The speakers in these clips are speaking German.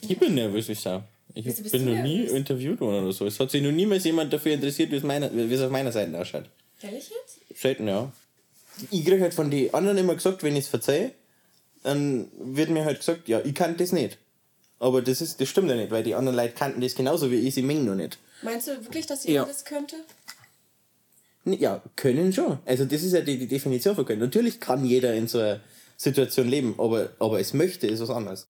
Ich bin nervös, ich sag. Ich Wieso bist bin noch nie nervös? interviewt worden oder so. Es hat sich noch niemals jemand dafür interessiert, wie es, meiner, wie es auf meiner Seite ausschaut. Ehrlich jetzt? Selten, ja. Ich krieg halt von den anderen immer gesagt, wenn ich es verzeihe, dann wird mir halt gesagt, ja, ich kann das nicht. Aber das, ist, das stimmt ja nicht, weil die anderen Leute kannten das genauso wie ich, sie mengen noch nicht. Meinst du wirklich, dass jeder Ja. das könnte? Ja, können schon. Also das ist ja die, die Definition von können. Natürlich kann jeder in so einer Situation leben, aber, aber es möchte, ist was anderes.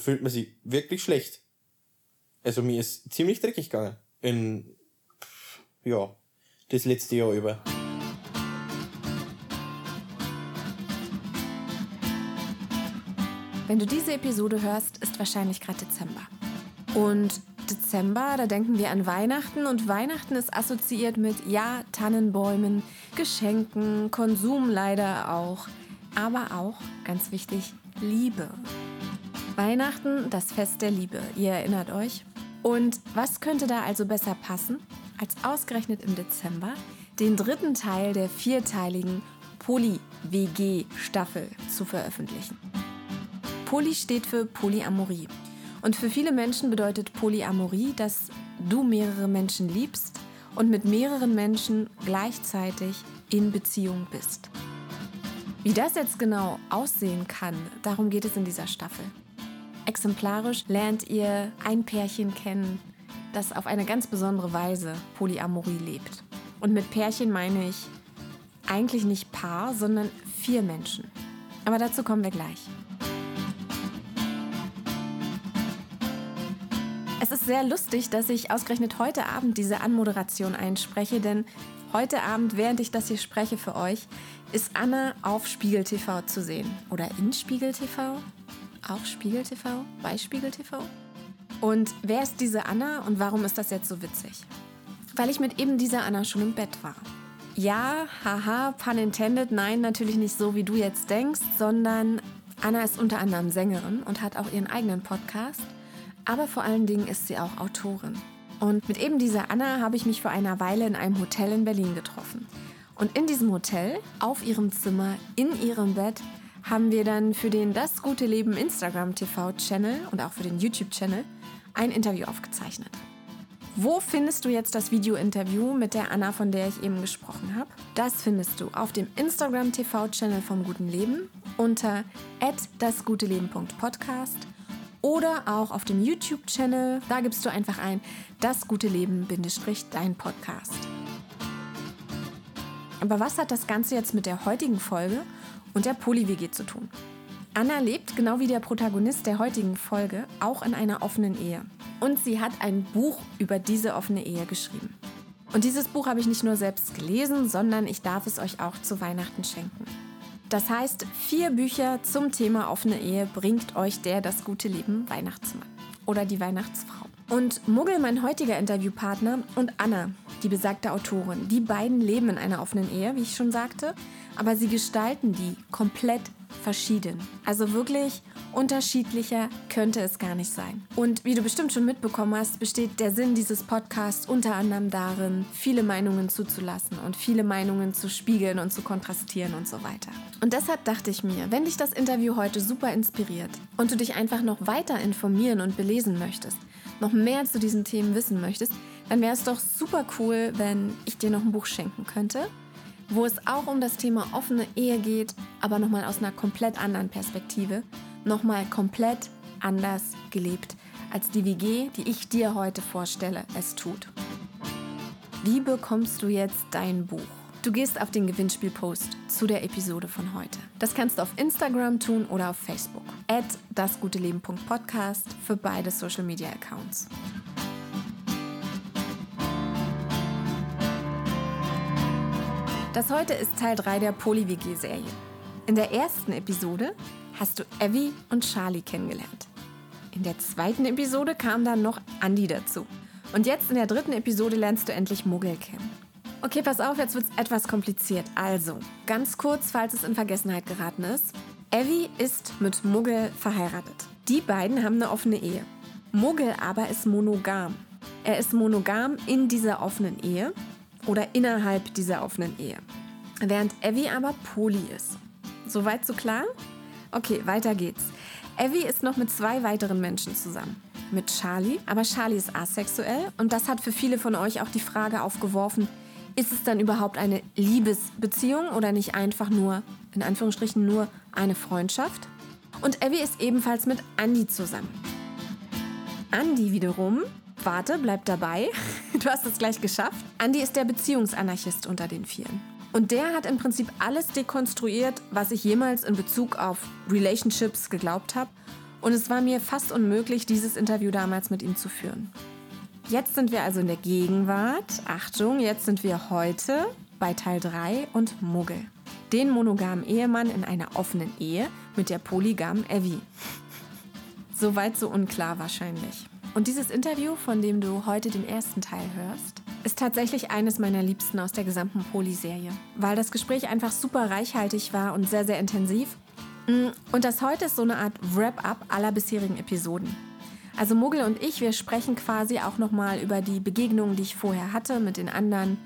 Da fühlt man sich wirklich schlecht. Also mir ist ziemlich dreckig gegangen. In, ja, das letzte Jahr über. Wenn du diese Episode hörst, ist wahrscheinlich gerade Dezember. Und Dezember, da denken wir an Weihnachten und Weihnachten ist assoziiert mit, ja, Tannenbäumen, Geschenken, Konsum leider auch, aber auch, ganz wichtig, Liebe. Weihnachten, das Fest der Liebe, ihr erinnert euch? Und was könnte da also besser passen, als ausgerechnet im Dezember den dritten Teil der vierteiligen Poly-WG-Staffel zu veröffentlichen? Poly steht für Polyamorie. Und für viele Menschen bedeutet Polyamorie, dass du mehrere Menschen liebst und mit mehreren Menschen gleichzeitig in Beziehung bist. Wie das jetzt genau aussehen kann, darum geht es in dieser Staffel. Exemplarisch lernt ihr ein Pärchen kennen, das auf eine ganz besondere Weise Polyamorie lebt. Und mit Pärchen meine ich eigentlich nicht Paar, sondern vier Menschen. Aber dazu kommen wir gleich. Es ist sehr lustig, dass ich ausgerechnet heute Abend diese Anmoderation einspreche, denn heute Abend, während ich das hier spreche für euch, ist Anna auf Spiegel TV zu sehen. Oder in Spiegel TV? Auf Spiegel TV? Bei Spiegel TV? Und wer ist diese Anna und warum ist das jetzt so witzig? Weil ich mit eben dieser Anna schon im Bett war. Ja, haha, pun intended, nein, natürlich nicht so, wie du jetzt denkst, sondern Anna ist unter anderem Sängerin und hat auch ihren eigenen Podcast, aber vor allen Dingen ist sie auch Autorin. Und mit eben dieser Anna habe ich mich vor einer Weile in einem Hotel in Berlin getroffen. Und in diesem Hotel, auf ihrem Zimmer, in ihrem Bett, haben wir dann für den Das gute Leben Instagram TV Channel und auch für den YouTube Channel ein Interview aufgezeichnet. Wo findest du jetzt das Video-Interview mit der Anna, von der ich eben gesprochen habe? Das findest du auf dem Instagram TV-Channel vom Guten Leben unter dasguteleben.podcast oder auch auf dem YouTube-Channel. Da gibst du einfach ein Das gute Leben-dein Podcast. Aber was hat das Ganze jetzt mit der heutigen Folge und der Poly-WG zu tun? Anna lebt, genau wie der Protagonist der heutigen Folge, auch in einer offenen Ehe. Und sie hat ein Buch über diese offene Ehe geschrieben. Und dieses Buch habe ich nicht nur selbst gelesen, sondern ich darf es euch auch zu Weihnachten schenken. Das heißt, vier Bücher zum Thema offene Ehe bringt euch der Das gute Leben Weihnachtsmann oder die Weihnachtsfrau. Und Muggel, mein heutiger Interviewpartner, und Anna, die besagte Autorin, die beiden leben in einer offenen Ehe, wie ich schon sagte, aber sie gestalten die komplett verschieden. Also wirklich unterschiedlicher könnte es gar nicht sein. Und wie du bestimmt schon mitbekommen hast, besteht der Sinn dieses Podcasts unter anderem darin, viele Meinungen zuzulassen und viele Meinungen zu spiegeln und zu kontrastieren und so weiter. Und deshalb dachte ich mir, wenn dich das Interview heute super inspiriert und du dich einfach noch weiter informieren und belesen möchtest, noch mehr zu diesen Themen wissen möchtest, dann wäre es doch super cool, wenn ich dir noch ein Buch schenken könnte wo es auch um das Thema offene Ehe geht, aber nochmal aus einer komplett anderen Perspektive, nochmal komplett anders gelebt, als die WG, die ich dir heute vorstelle, es tut. Wie bekommst du jetzt dein Buch? Du gehst auf den Gewinnspielpost zu der Episode von heute. Das kannst du auf Instagram tun oder auf Facebook. At dasguteleben.podcast für beide Social Media Accounts. Das heute ist Teil 3 der Poly-WG-Serie. In der ersten Episode hast du Evie und Charlie kennengelernt. In der zweiten Episode kam dann noch Andy dazu. Und jetzt in der dritten Episode lernst du endlich Muggel kennen. Okay, pass auf, jetzt wird es etwas kompliziert. Also, ganz kurz, falls es in Vergessenheit geraten ist. Evie ist mit Muggel verheiratet. Die beiden haben eine offene Ehe. Muggel aber ist monogam. Er ist monogam in dieser offenen Ehe oder innerhalb dieser offenen Ehe. Während Evie aber poly ist. Soweit so klar? Okay, weiter geht's. Evie ist noch mit zwei weiteren Menschen zusammen. Mit Charlie, aber Charlie ist asexuell und das hat für viele von euch auch die Frage aufgeworfen, ist es dann überhaupt eine Liebesbeziehung oder nicht einfach nur, in Anführungsstrichen, nur eine Freundschaft? Und Evie ist ebenfalls mit Andy zusammen. Andy wiederum, warte, bleib dabei, du hast es gleich geschafft. Andy ist der Beziehungsanarchist unter den vielen. Und der hat im Prinzip alles dekonstruiert, was ich jemals in Bezug auf Relationships geglaubt habe. Und es war mir fast unmöglich, dieses Interview damals mit ihm zu führen. Jetzt sind wir also in der Gegenwart. Achtung, jetzt sind wir heute bei Teil 3 und Muggel. Den monogamen Ehemann in einer offenen Ehe mit der polygamen Evie. Soweit so unklar wahrscheinlich. Und dieses Interview, von dem du heute den ersten Teil hörst, ist tatsächlich eines meiner Liebsten aus der gesamten Poly-Serie, weil das Gespräch einfach super reichhaltig war und sehr, sehr intensiv. Mm, und das heute ist so eine Art Wrap-up aller bisherigen Episoden. Also Muggel und ich, wir sprechen quasi auch nochmal über die Begegnungen, die ich vorher hatte mit den anderen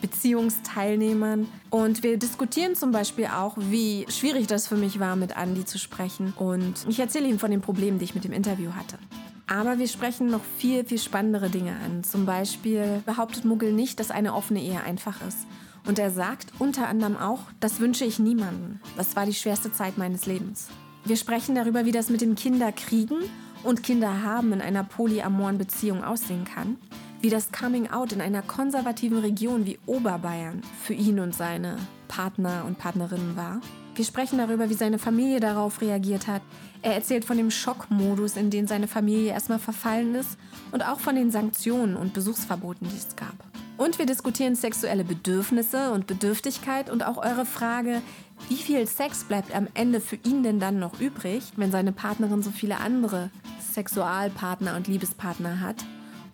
Beziehungsteilnehmern. Und wir diskutieren zum Beispiel auch, wie schwierig das für mich war, mit Andy zu sprechen. Und ich erzähle ihm von den Problemen, die ich mit dem Interview hatte. Aber wir sprechen noch viel, viel spannendere Dinge an. Zum Beispiel behauptet Muggel nicht, dass eine offene Ehe einfach ist. Und er sagt unter anderem auch, das wünsche ich niemandem. Das war die schwerste Zeit meines Lebens. Wir sprechen darüber, wie das mit dem Kinderkriegen und Kinder haben in einer polyamoren Beziehung aussehen kann, wie das Coming Out in einer konservativen Region wie Oberbayern für ihn und seine Partner und Partnerinnen war. Wir sprechen darüber, wie seine Familie darauf reagiert hat. Er erzählt von dem Schockmodus, in den seine Familie erstmal verfallen ist und auch von den Sanktionen und Besuchsverboten, die es gab. Und wir diskutieren sexuelle Bedürfnisse und Bedürftigkeit und auch eure Frage, wie viel Sex bleibt am Ende für ihn denn dann noch übrig, wenn seine Partnerin so viele andere Sexualpartner und Liebespartner hat?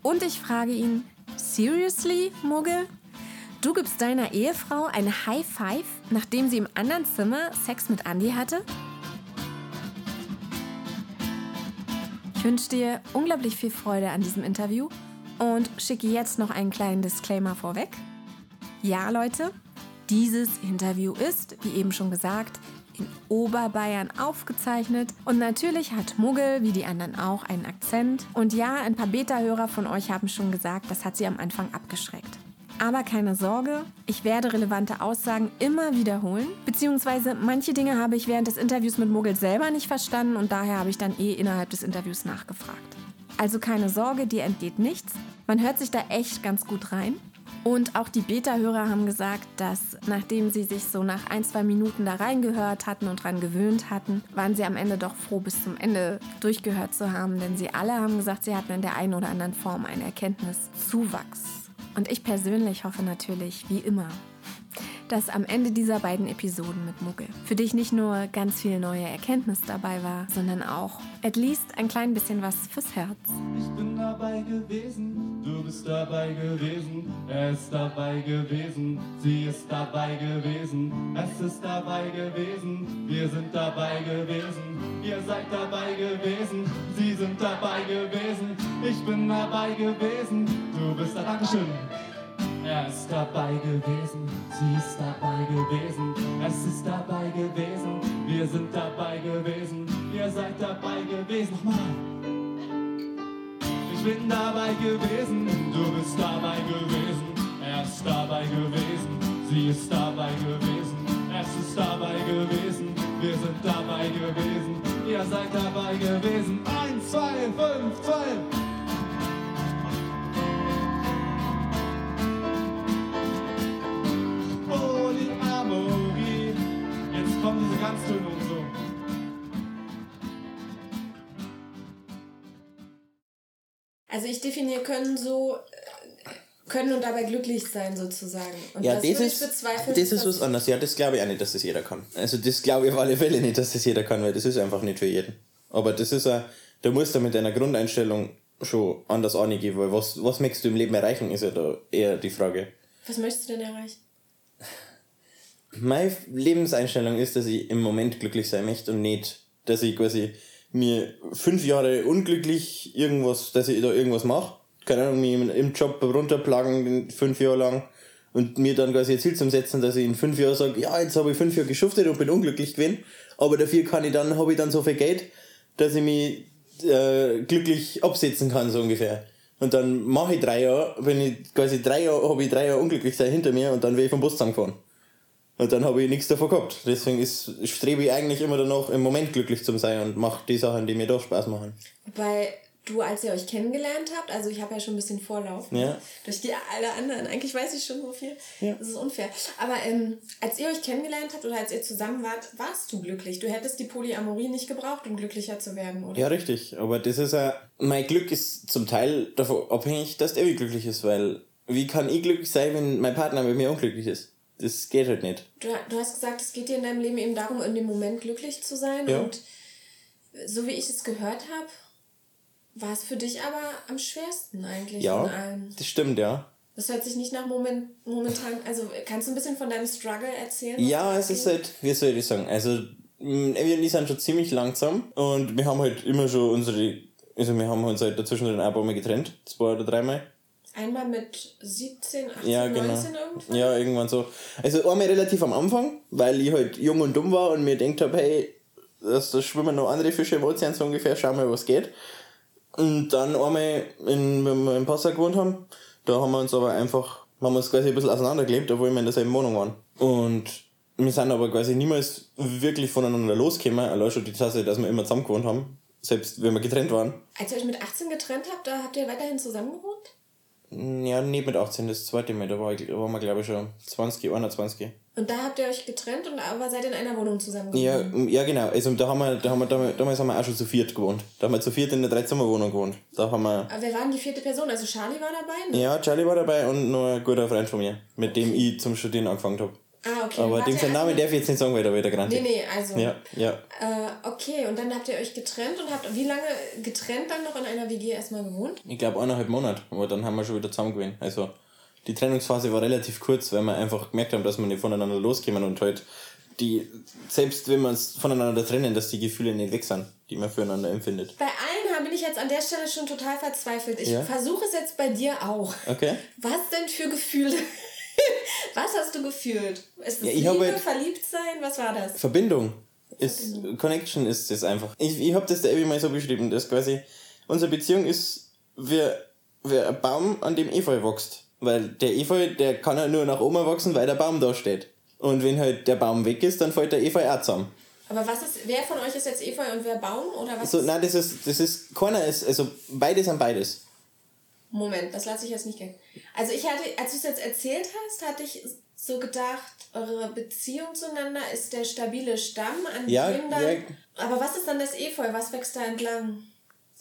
Und ich frage ihn, seriously, Muggel? Du gibst deiner Ehefrau ein High Five, nachdem sie im anderen Zimmer Sex mit Andy hatte? Ich wünsche dir unglaublich viel Freude an diesem Interview und schicke jetzt noch einen kleinen Disclaimer vorweg. Ja, Leute, dieses Interview ist, wie eben schon gesagt, in Oberbayern aufgezeichnet. Und natürlich hat Muggel, wie die anderen auch, einen Akzent. Und ja, ein paar Beta-Hörer von euch haben schon gesagt, das hat sie am Anfang abgeschreckt. Aber keine Sorge, ich werde relevante Aussagen immer wiederholen. Beziehungsweise manche Dinge habe ich während des Interviews mit Muggel selber nicht verstanden und daher habe ich dann eh innerhalb des Interviews nachgefragt. Also keine Sorge, dir entgeht nichts. Man hört sich da echt ganz gut rein. Und auch die Beta-Hörer haben gesagt, dass nachdem sie sich so nach ein, zwei Minuten da reingehört hatten und dran gewöhnt hatten, waren sie am Ende doch froh, bis zum Ende durchgehört zu haben. Denn sie alle haben gesagt, sie hatten in der einen oder anderen Form einen Erkenntniszuwachs. Und ich persönlich hoffe natürlich, wie immer, dass am Ende dieser beiden Episoden mit Muggel für dich nicht nur ganz viel neue Erkenntnis dabei war, sondern auch at least ein klein bisschen was fürs Herz. Ich bin dabei gewesen, du bist dabei gewesen, er ist dabei gewesen, sie ist dabei gewesen, es ist dabei gewesen, wir sind dabei gewesen, ihr seid dabei gewesen, sie sind dabei gewesen, ich bin dabei gewesen, du bist da, Dankeschön. Er ist dabei gewesen, sie ist dabei gewesen, es ist dabei gewesen, wir sind dabei gewesen, ihr seid dabei gewesen. Nochmal. Ich bin dabei gewesen, du bist dabei gewesen, er ist dabei gewesen, sie ist dabei gewesen, es ist dabei gewesen, wir sind dabei gewesen, ihr seid dabei gewesen. Eins, zwei, fünf, zwölf. So. Also ich definiere können so äh, können und dabei glücklich sein sozusagen. Und Ja, das, würde ist, bezweifeln. das ist was anderes. Ja, das glaube ich auch nicht, dass das jeder kann. Also das glaube ich auf alle Fälle nicht, dass das jeder kann, weil das ist einfach nicht für jeden. Aber das ist ja, da musst du mit deiner Grundeinstellung schon anders angehen, weil was, was möchtest du im Leben erreichen, ist ja da eher die Frage. Was möchtest du denn erreichen? Meine Lebenseinstellung ist, dass ich im Moment glücklich sein möchte und nicht, dass ich quasi mir fünf Jahre unglücklich irgendwas, dass ich da irgendwas mache. Keine Ahnung, mich im- Job runterplagen fünf Jahre lang und mir dann quasi ein Ziel zum Setzen, dass ich in fünf Jahren sage, ja, jetzt habe ich fünf Jahre geschuftet und bin unglücklich gewesen, aber dafür kann ich dann, habe ich dann so viel Geld, dass ich mich äh, glücklich absetzen kann, so ungefähr. Und dann mache ich drei Jahre, wenn ich quasi drei Jahre, habe ich drei Jahre unglücklich sein hinter mir und dann werde ich vom Bus zusammengefahren. Und dann habe ich nichts davon gehabt. Deswegen ist, strebe ich eigentlich immer danach, im Moment glücklich zu sein und mache die Sachen, die mir doch Spaß machen. Wobei du, als ihr euch kennengelernt habt, also ich habe ja schon ein bisschen Vorlauf. ne? Ja. Durch die alle anderen. Eigentlich weiß ich schon so viel. Ja. Das ist unfair. Aber ähm, als ihr euch kennengelernt habt oder als ihr zusammen wart, warst du glücklich. Du hättest die Polyamorie nicht gebraucht, um glücklicher zu werden, oder? Ja, richtig. Aber das ist ja, mein Glück ist zum Teil davon abhängig, dass der wie glücklich ist, weil wie kann ich glücklich sein, wenn mein Partner mit mir unglücklich ist? Das geht halt nicht. Du, du hast gesagt, es geht dir in deinem Leben eben darum, in dem Moment glücklich zu sein. Ja. Und so wie ich es gehört habe, war es für dich aber am schwersten eigentlich von Ja, allen. das stimmt, ja. Das hört sich nicht nach Moment, momentan. Also kannst du ein bisschen von deinem Struggle erzählen? Ja, es ist halt, wie soll ich sagen, also mh, wir und ich sind schon ziemlich langsam und wir haben halt immer schon unsere, also wir haben uns halt dazwischen ein paar Mal getrennt, zwei oder dreimal. Einmal mit 17, 18, Ja, genau. 19 irgendwann? Ja, irgendwann so. Also einmal relativ am Anfang, weil ich halt jung und dumm war und mir gedacht habe, hey, das, das schwimmen noch andere Fische im Ozean so ungefähr, schau mal, was geht. Und dann einmal, in, wenn wir in Passau gewohnt haben, da haben wir uns aber einfach, haben wir uns quasi ein bisschen auseinandergelebt, obwohl wir in derselben Wohnung waren. Und wir sind aber quasi niemals wirklich voneinander losgekommen, allein schon die Tatsache, dass wir immer zusammen gewohnt haben, selbst wenn wir getrennt waren. Als ihr euch mit 18 getrennt habt, da habt ihr weiterhin zusammen gewohnt? Ja, nicht mit 18, das zweite Mal, da, war waren wir glaube ich schon 20, 21. Und da habt ihr euch getrennt und aber seid in einer Wohnung zusammen gewohnt? Ja, ja genau. Also da haben wir, da haben wir damals, haben wir auch schon zu viert gewohnt. Da haben wir zu viert in der Dreizimmerwohnung gewohnt. Da haben wir. Aber wer war denn die vierte Person? Also Charlie war dabei? Ne? Ja, Charlie war dabei und noch ein guter Freund von mir, mit dem ich zum Studieren angefangen habe. Ah, okay. Aber dem ihr seinen Namen also- darf ich jetzt nicht sagen, weil da wieder genannt Nee, nee, also. Ja, ja. Äh, okay, und dann habt ihr euch getrennt und habt wie lange getrennt dann noch in einer WG erstmal gewohnt? Ich glaube eineinhalb Monate, aber dann haben wir schon wieder zusammen gewesen. Also die Trennungsphase war relativ kurz, weil wir einfach gemerkt haben, dass wir nicht voneinander loskommen und halt die, selbst wenn wir uns voneinander trennen, dass die Gefühle nicht weg sind, die man füreinander empfindet. Bei allen bin ich jetzt an der Stelle schon total verzweifelt. Ich Ja? versuche es jetzt bei dir auch. Okay? Was denn für Gefühle? Was hast du gefühlt? Ist es Ja, Liebe, habe halt- verliebt sein? Was war das? Verbindung ist Connection ist es einfach. Ich, ich habe das der Evi mal so beschrieben, dass quasi unsere Beziehung ist wie, wie ein Baum, an dem Efeu wächst. Weil der Efeu, der kann ja nur nach oben wachsen, weil der Baum da steht. Und wenn halt der Baum weg ist, dann fällt der Efeu auch zusammen. Aber was ist, wer von euch ist jetzt Efeu und wer Baum? Oder was? So, nein, das ist, das ist, keiner ist, also beides sind beides. Moment, das lasse ich jetzt nicht gehen. Also ich hatte, als du es jetzt erzählt hast, hatte ich so gedacht, eure Beziehung zueinander ist der stabile Stamm, an Ja, dem dann... ja. Aber was ist dann das Efeu? Was wächst da entlang?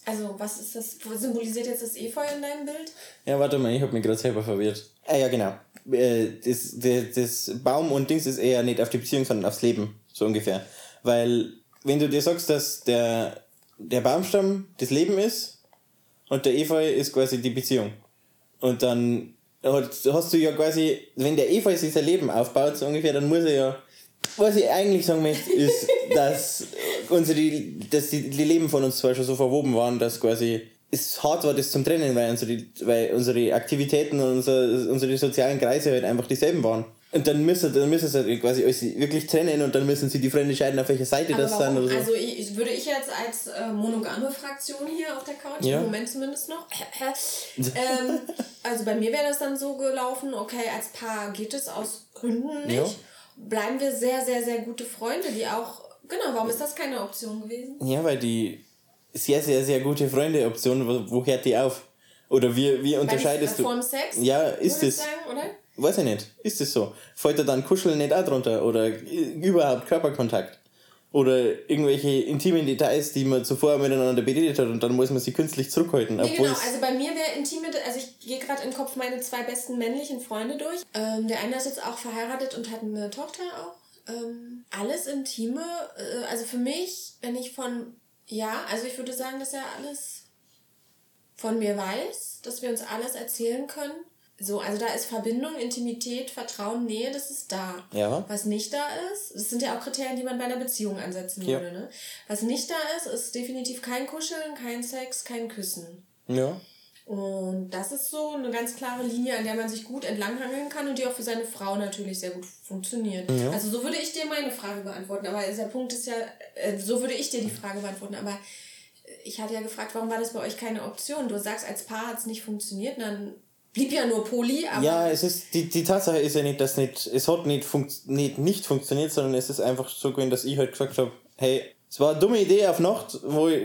Also, was ist das? wo Symbolisiert jetzt das Efeu in deinem Bild? Ja, warte mal, ich habe mich gerade selber verwirrt. Ah ja, genau. Äh, Das, das, das Baum und Dings ist eher nicht auf die Beziehung, sondern aufs Leben, so ungefähr. Weil, wenn du dir sagst, dass der, der Baumstamm das Leben ist und der Efeu ist quasi die Beziehung. Und dann hast du ja quasi, wenn der Efeu sich sein Leben aufbaut, so ungefähr, dann muss er ja. Was ich eigentlich sagen möchte, ist, dass unsere, dass die, die Leben von uns zwar schon so verwoben waren, dass quasi es hart war, das zum Trennen, weil unsere, weil unsere Aktivitäten und unser, unsere sozialen Kreise halt einfach dieselben waren. Und dann müssen, dann müssen sie halt quasi alles wirklich trennen und dann müssen sie die Freunde entscheiden, auf welcher Seite Aber das warum? sind oder so. Also ich, würde ich jetzt als äh, monogame Fraktion hier auf der Couch, Ja. im Moment zumindest noch, ähm, also bei mir wäre das dann so gelaufen, okay, als Paar geht es aus Gründen nicht. Ja. Bleiben wir sehr, sehr, sehr gute Freunde, die auch, genau, warum ist das keine Option gewesen? Ja, weil die sehr, sehr, sehr gute Freunde-Option, wo, wo hört die auf? Oder wie, wie unterscheidest Bei, du? Vorm Sex? Ja, ist es. sagen, oder? Weiß ich nicht. Ist es so? Fällt da dann Kuscheln nicht auch drunter? Oder i- überhaupt Körperkontakt? Oder irgendwelche intimen Details, die man zuvor miteinander beredet hat und dann muss man sie künstlich zurückhalten. Nee, genau, also bei mir wäre intime, also ich gehe gerade im Kopf meine zwei besten männlichen Freunde durch. Ähm, der eine ist jetzt auch verheiratet und hat eine Tochter auch. Ähm, alles Intime, äh, also für mich, wenn ich von, ja, also ich würde sagen, dass er alles von mir weiß, dass wir uns alles erzählen können. So, also da ist Verbindung, Intimität, Vertrauen, Nähe, das ist da. Ja. Was nicht da ist, das sind ja auch Kriterien, die man bei einer Beziehung ansetzen Ja. würde. Ne? Was nicht da ist, ist definitiv kein Kuscheln, kein Sex, kein Küssen. ja. Und das ist so eine ganz klare Linie, an der man sich gut entlanghangeln kann und die auch für seine Frau natürlich sehr gut funktioniert. Ja. Also so würde ich dir meine Frage beantworten. Aber der Punkt ist ja, äh, so würde ich dir die Frage beantworten. Aber ich hatte ja gefragt, warum war das bei euch keine Option? Du sagst, als Paar hat es nicht funktioniert, dann blieb ja nur Poli, aber. Ja, es ist, die, die Tatsache ist ja nicht, dass nicht, es hat nicht, funkt, nicht, nicht funktioniert, sondern es ist einfach so gewesen, dass ich halt gesagt habe, hey, es war eine dumme Idee auf Nacht, wo ich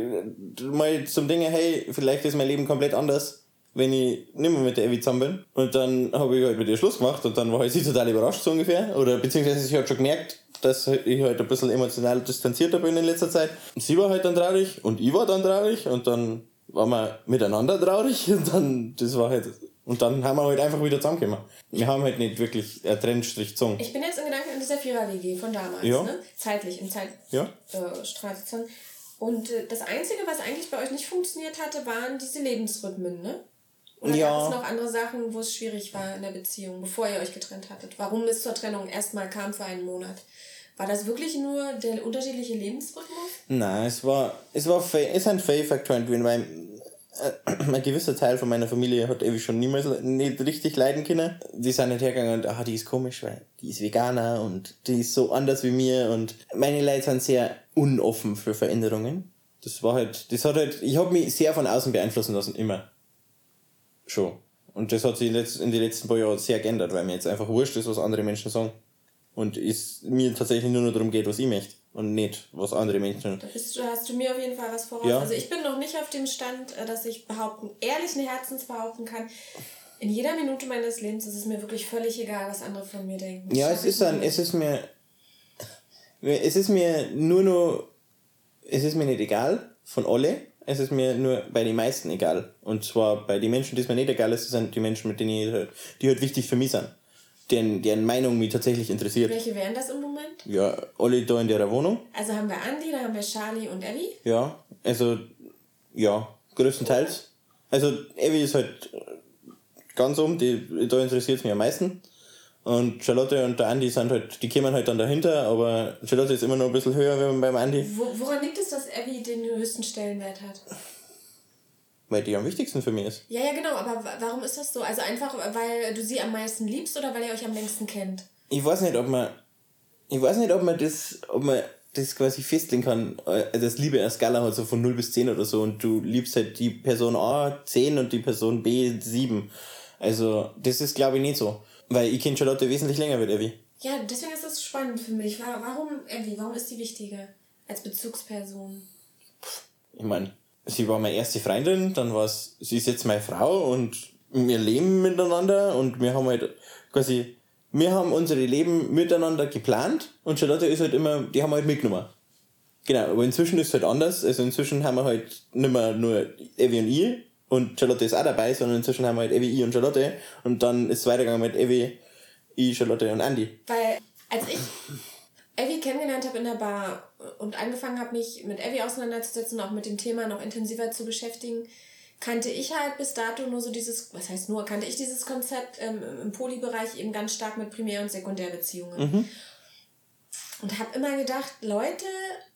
mal zum Dinge, hey, vielleicht ist mein Leben komplett anders, wenn ich nicht mehr mit der Evi zusammen bin. Und dann habe ich halt mit ihr Schluss gemacht und dann war halt sie total überrascht, so ungefähr. Oder beziehungsweise ich halt schon gemerkt, dass ich halt ein bisschen emotional distanzierter bin in letzter Zeit. Sie war halt dann traurig und ich war dann traurig und dann waren wir miteinander traurig und dann, das war halt, und dann haben wir halt einfach wieder zusammengekommen. Wir haben halt nicht wirklich einen Trennstrich gezogen. Ich bin jetzt in Gedanken in dieser Vierer-WG von damals, Ja. ne? Zeitlich, im Ja. Zeitstrahl sozusagen. Und äh, das Einzige, was eigentlich bei euch nicht funktioniert hatte, waren diese Lebensrhythmen, ne? Oder Ja. gab es noch andere Sachen, wo es schwierig war in der Beziehung, bevor ihr euch getrennt hattet? Warum es zur Trennung erstmal kam für einen Monat? War das wirklich nur der unterschiedliche Lebensrhythmus? Nein, es war, es war, es sind Fail-Faktoren gewesen, weil äh, ein gewisser Teil von meiner Familie hat ewig schon niemals nicht richtig leiden können. Die sind nicht hergegangen und, ah, die ist komisch, weil die ist Veganer und die ist so anders wie mir und meine Leute sind sehr unoffen für Veränderungen. Das war halt, das hat halt, ich habe mich sehr von außen beeinflussen lassen, immer. Schon. Und das hat sich in den letzten paar Jahren sehr geändert, weil mir jetzt einfach wurscht ist, was andere Menschen sagen. Und es mir tatsächlich nur noch darum geht, was ich möchte. Und nicht, was andere Menschen. Da bist du, hast du mir auf jeden Fall was voraus. Ja. Also ich bin noch nicht auf dem Stand, äh, dass ich behaupten, ehrlichen Herzens behaupten kann, in jeder Minute meines Lebens ist es mir wirklich völlig egal, was andere von mir denken. Ja, es ist, nicht. es ist mir. Es ist mir nur noch. Es ist mir nicht egal von alle. Es ist mir nur bei den meisten egal. Und zwar bei den Menschen, die es mir nicht egal ist, sind die Menschen, mit denen ich halt, die halt wichtig für mich sind. Deren, deren Meinung mich tatsächlich interessiert. Welche wären das im Moment? Ja, alle da in der Wohnung. Also haben wir Andi, da haben wir Charlie und Abby. Ja, also, ja, größtenteils. Also, Evi ist halt ganz um, die, da interessiert es mich am meisten. Und Charlotte und der Andi sind halt, die kommen halt dann dahinter, aber Charlotte ist immer noch ein bisschen höher wie beim Andi, Wo, woran liegt es, dass Abby den höchsten Stellenwert hat? Weil die am wichtigsten für mich ist. Ja, ja, genau, aber wa- warum ist das so? Also einfach, weil du sie am meisten liebst oder weil ihr euch am längsten kennt? Ich weiß nicht, ob man, ich weiß nicht, ob man das, ob man das quasi festlegen kann, äh, dass Liebe eine Skala hat, so von 0 bis 10 oder so, und du liebst halt die Person A 10 und die Person B 7. Also, das ist glaube ich nicht so. Weil ich kenne Charlotte wesentlich länger wie Evi. Ja, deswegen ist das spannend für mich. Wa- Warum Abby? Warum ist die wichtiger als Bezugsperson? Ich meine, sie war meine erste Freundin, dann war sie ist jetzt meine Frau und wir leben miteinander und wir haben halt quasi, wir haben unsere Leben miteinander geplant und Charlotte ist halt immer, die haben wir halt mitgenommen. Genau, aber inzwischen ist es halt anders. Also inzwischen haben wir halt nicht mehr nur Evi und ich und Charlotte ist auch dabei, sondern inzwischen haben wir halt Evi, ich und Charlotte und dann ist es weitergegangen mit Evi, ich, Charlotte und Andy. Weil als ich Abby kennengelernt habe in der Bar und angefangen habe, mich mit Abby auseinanderzusetzen und auch mit dem Thema noch intensiver zu beschäftigen, kannte ich halt bis dato nur so dieses, was heißt nur, kannte ich dieses Konzept ähm, im Polybereich eben ganz stark mit Primär- und Sekundärbeziehungen. Und habe immer gedacht, Leute,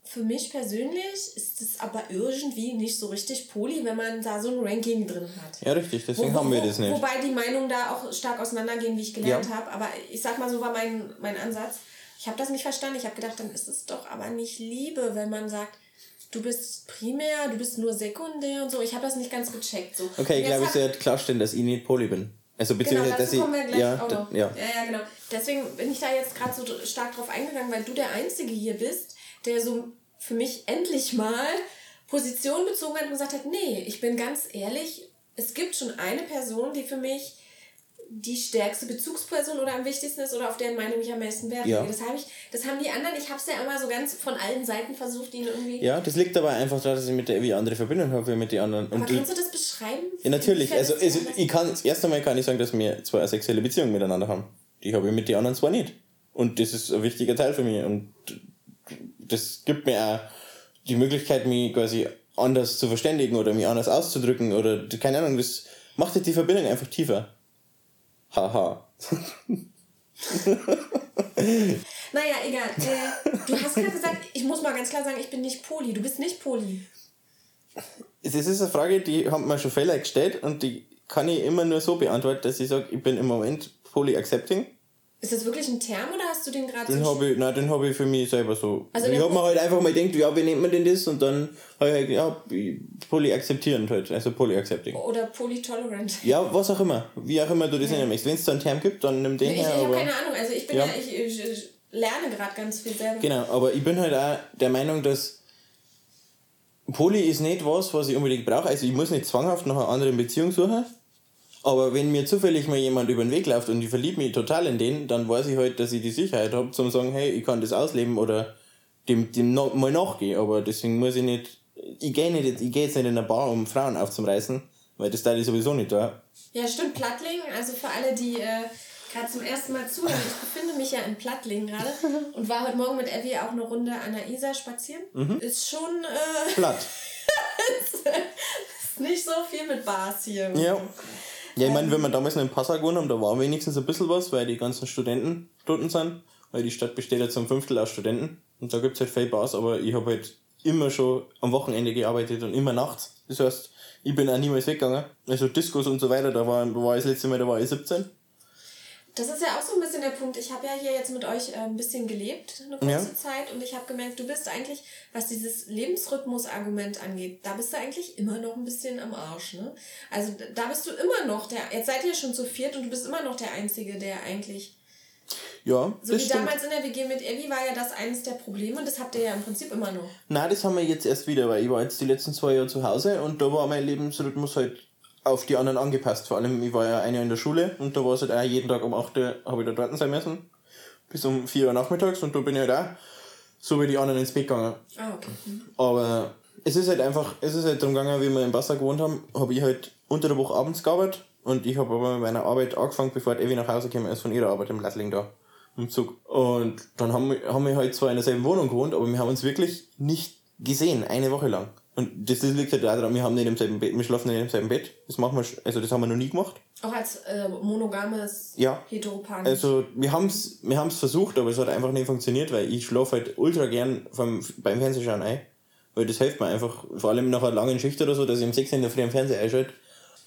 für mich persönlich ist es aber irgendwie nicht so richtig Poly, wenn man da so ein Ranking drin hat. Ja, richtig, deswegen Wo- haben wir wo- das nicht. Wobei die Meinungen da auch stark auseinandergehen, wie ich gelernt Ja. habe. Aber ich sag mal, so war mein, mein Ansatz. Ich habe das nicht verstanden. Ich habe gedacht, dann ist es doch aber nicht Liebe, wenn man sagt, du bist primär, du bist nur sekundär und so. Ich habe das nicht ganz gecheckt. So. Okay, ich glaube, ich sollte klarstellen, dass ich nicht Poly bin. Also Genau, beziehungsweise, dass dazu ich. kommen wir gleich ja, auch noch. ja. ja, ja, genau. Deswegen bin ich da jetzt gerade so stark drauf eingegangen, weil du der Einzige hier bist, der so für mich endlich mal Position bezogen hat und gesagt hat, nee, ich bin ganz ehrlich, es gibt schon eine Person, die für mich die stärkste Bezugsperson oder am wichtigsten ist oder auf deren Meinung ich am meisten Wert Ja. Das, habe ich, das haben die anderen, ich habe es ja immer so ganz von allen Seiten versucht, ihnen irgendwie... Ja, das liegt aber einfach daran, dass ich mit der Evi andere Verbindung habe wie mit den anderen. Aber Und ich, kannst du das beschreiben? ja, natürlich. Also, also ich kann, das erste Mal kann ich sagen, dass wir zwei eine sexuelle Beziehung miteinander haben. Die habe ich mit den anderen zwar nicht. Und das ist ein wichtiger Teil für mich. Und das gibt mir auch die Möglichkeit, mich quasi anders zu verständigen oder mich anders auszudrücken oder keine Ahnung, das macht die Verbindung einfach tiefer. Haha. Naja, egal. Äh, du hast gerade gesagt, ich muss mal ganz klar sagen, ich bin nicht Poli. Du bist nicht Poli. das ist eine Frage, die haben mir schon Fälle gestellt und die kann ich immer nur so beantworten, dass ich sage, ich bin im Moment poly accepting. Ist das wirklich ein Term oder hast du den gerade Den so... habe ich, nein, den habe ich für mich selber so. Also ich habe mir halt einfach mal gedacht, ja, wie nennt man denn das? Und dann habe ich halt, ja, poly akzeptierend halt, also poly accepting. Oder polytolerant? Ja, was auch immer, wie auch immer du das nennen möchtest. Wenn es da einen Term gibt, dann nimm den Ich, ich her. habe aber, keine Ahnung, also ich bin ja, Ja. ich, ich, ich lerne gerade ganz viel selber. Genau, aber ich bin halt auch der Meinung, dass Poly ist nicht was, was ich unbedingt brauche. Also ich muss nicht zwanghaft nach einer anderen Beziehung suchen. Aber wenn mir zufällig mal jemand über den Weg läuft und ich verliebe mich total in den, dann weiß ich halt, dass ich die Sicherheit habe, zum sagen, hey, ich kann das ausleben oder dem, dem no, mal nachgehen. Aber deswegen muss ich nicht, ich gehe nicht, ich gehe jetzt nicht in eine Bar, um Frauen aufzureißen, weil das teile ich sowieso nicht da. Ja, stimmt, Plattling. Also für alle, die äh, gerade zum ersten Mal zuhören, ich befinde mich ja in Plattling gerade und war heute Morgen mit Abby auch eine Runde an der Isar spazieren. Mhm. Ist schon äh, Platt. ist nicht so viel mit Bars hier. Ja. Ja, ich meine, wenn wir damals noch in Passau gewohnt haben, da war wenigstens ein bisschen was, weil die ganzen Studenten dort sind. Weil die Stadt besteht ja zum Fünftel aus Studenten. Und da gibt's halt viele Bars, aber ich habe halt immer schon am Wochenende gearbeitet und immer nachts. Das heißt, ich bin auch niemals weggegangen. Also Discos und so weiter, da war, war ich das letzte Mal, da war ich 17. Das ist ja auch so ein bisschen der Punkt. Ich habe ja hier jetzt mit euch äh, ein bisschen gelebt, eine kurze Ja. Zeit, und ich habe gemerkt, du bist eigentlich, was dieses Lebensrhythmus-Argument angeht, da bist du eigentlich immer noch ein bisschen am Arsch, ne? Also da bist du immer noch der, jetzt seid ihr schon zu viert und du bist immer noch der Einzige, der eigentlich, Ja, so wie stimmt. damals in der WG mit Evi war ja das eines der Probleme und das habt ihr ja im Prinzip immer noch. Nein, das haben wir jetzt erst wieder, weil ich war jetzt die letzten zwei Jahre zu Hause und da war mein Lebensrhythmus halt auf die anderen angepasst. Vor allem, ich war ja ein Jahr in der Schule und da war es halt auch jeden Tag um 8 Uhr, habe ich da dort sein müssen. Bis um 4 Uhr nachmittags und da bin ich halt auch so wie die anderen ins Bett gegangen. Ah, okay. Mhm. Aber es ist halt einfach, es ist halt darum gegangen, wie wir in Basel gewohnt haben, habe ich halt unter der Woche abends gearbeitet und ich habe aber mit meiner Arbeit angefangen, bevor Evi nach Hause gekommen ist von ihrer Arbeit im Lattling da, im Zug. Und dann haben wir, haben wir halt zwar in derselben Wohnung gewohnt, aber wir haben uns wirklich nicht gesehen, eine Woche lang. Und das liegt halt daran, wir haben nicht im selben Bett, wir schlafen nicht im selben Bett. Das machen wir, also das haben wir noch nie gemacht. Auch als äh, monogames Ja. Heteropan. Also wir haben's wir haben's versucht, aber es hat einfach nicht funktioniert, weil ich schlafe halt ultra gern vom, beim Fernsehschauen ein. Weil das hilft mir einfach, vor allem nach einer langen Schicht oder so, dass ich um 6 Uhr in der Früh am Fernseher einschalte.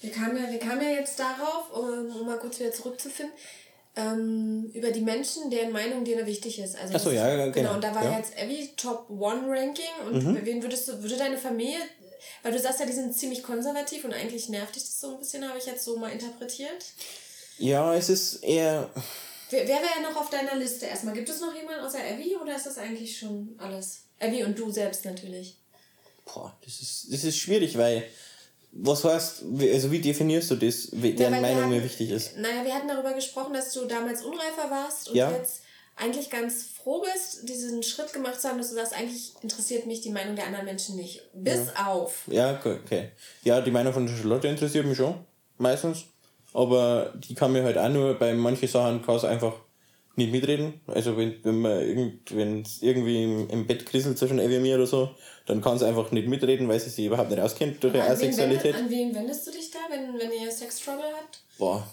Wir kamen ja, wir kamen ja jetzt darauf, um, um mal kurz wieder zurückzufinden, ähm, über die Menschen, deren Meinung dir wichtig ist. Also Ach so, das- ja, ja, genau, Genau, und da war ja. Mhm. jetzt Abby Top One Ranking und wen würdest du, würde deine Familie, weil du sagst ja, die sind ziemlich konservativ und eigentlich nervt dich das so ein bisschen, habe ich jetzt so mal interpretiert. Ja, es ist eher. Wer, wer wäre noch auf deiner Liste erstmal? Gibt es noch jemanden außer Abby oder ist das eigentlich schon alles? Abby und du selbst natürlich. Boah, das ist, das ist schwierig, weil. Was heißt, wie- also wie definierst du das, deren Ja, Meinung mir hatten- wichtig ist? Naja, wir hatten darüber gesprochen, dass du damals unreifer warst und Ja. jetzt eigentlich ganz froh bist, diesen Schritt gemacht zu haben, dass du sagst, eigentlich interessiert mich die Meinung der anderen Menschen nicht. Bis auf. Ja, okay. Ja, die Meinung von der Charlotte interessiert mich schon, meistens. Aber die kann mir halt auch nur bei manchen Sachen kann sie einfach nicht mitreden. Also wenn, wenn man irgend, wenn es irgendwie im, im Bett kriselt zwischen Evi und mir oder so, dann kann sie einfach nicht mitreden, weil sie sich überhaupt nicht auskennt durch ihre wen, Asexualität. an wen wendest du dich da, wenn, wenn ihr Sex-Trouble habt? Boah.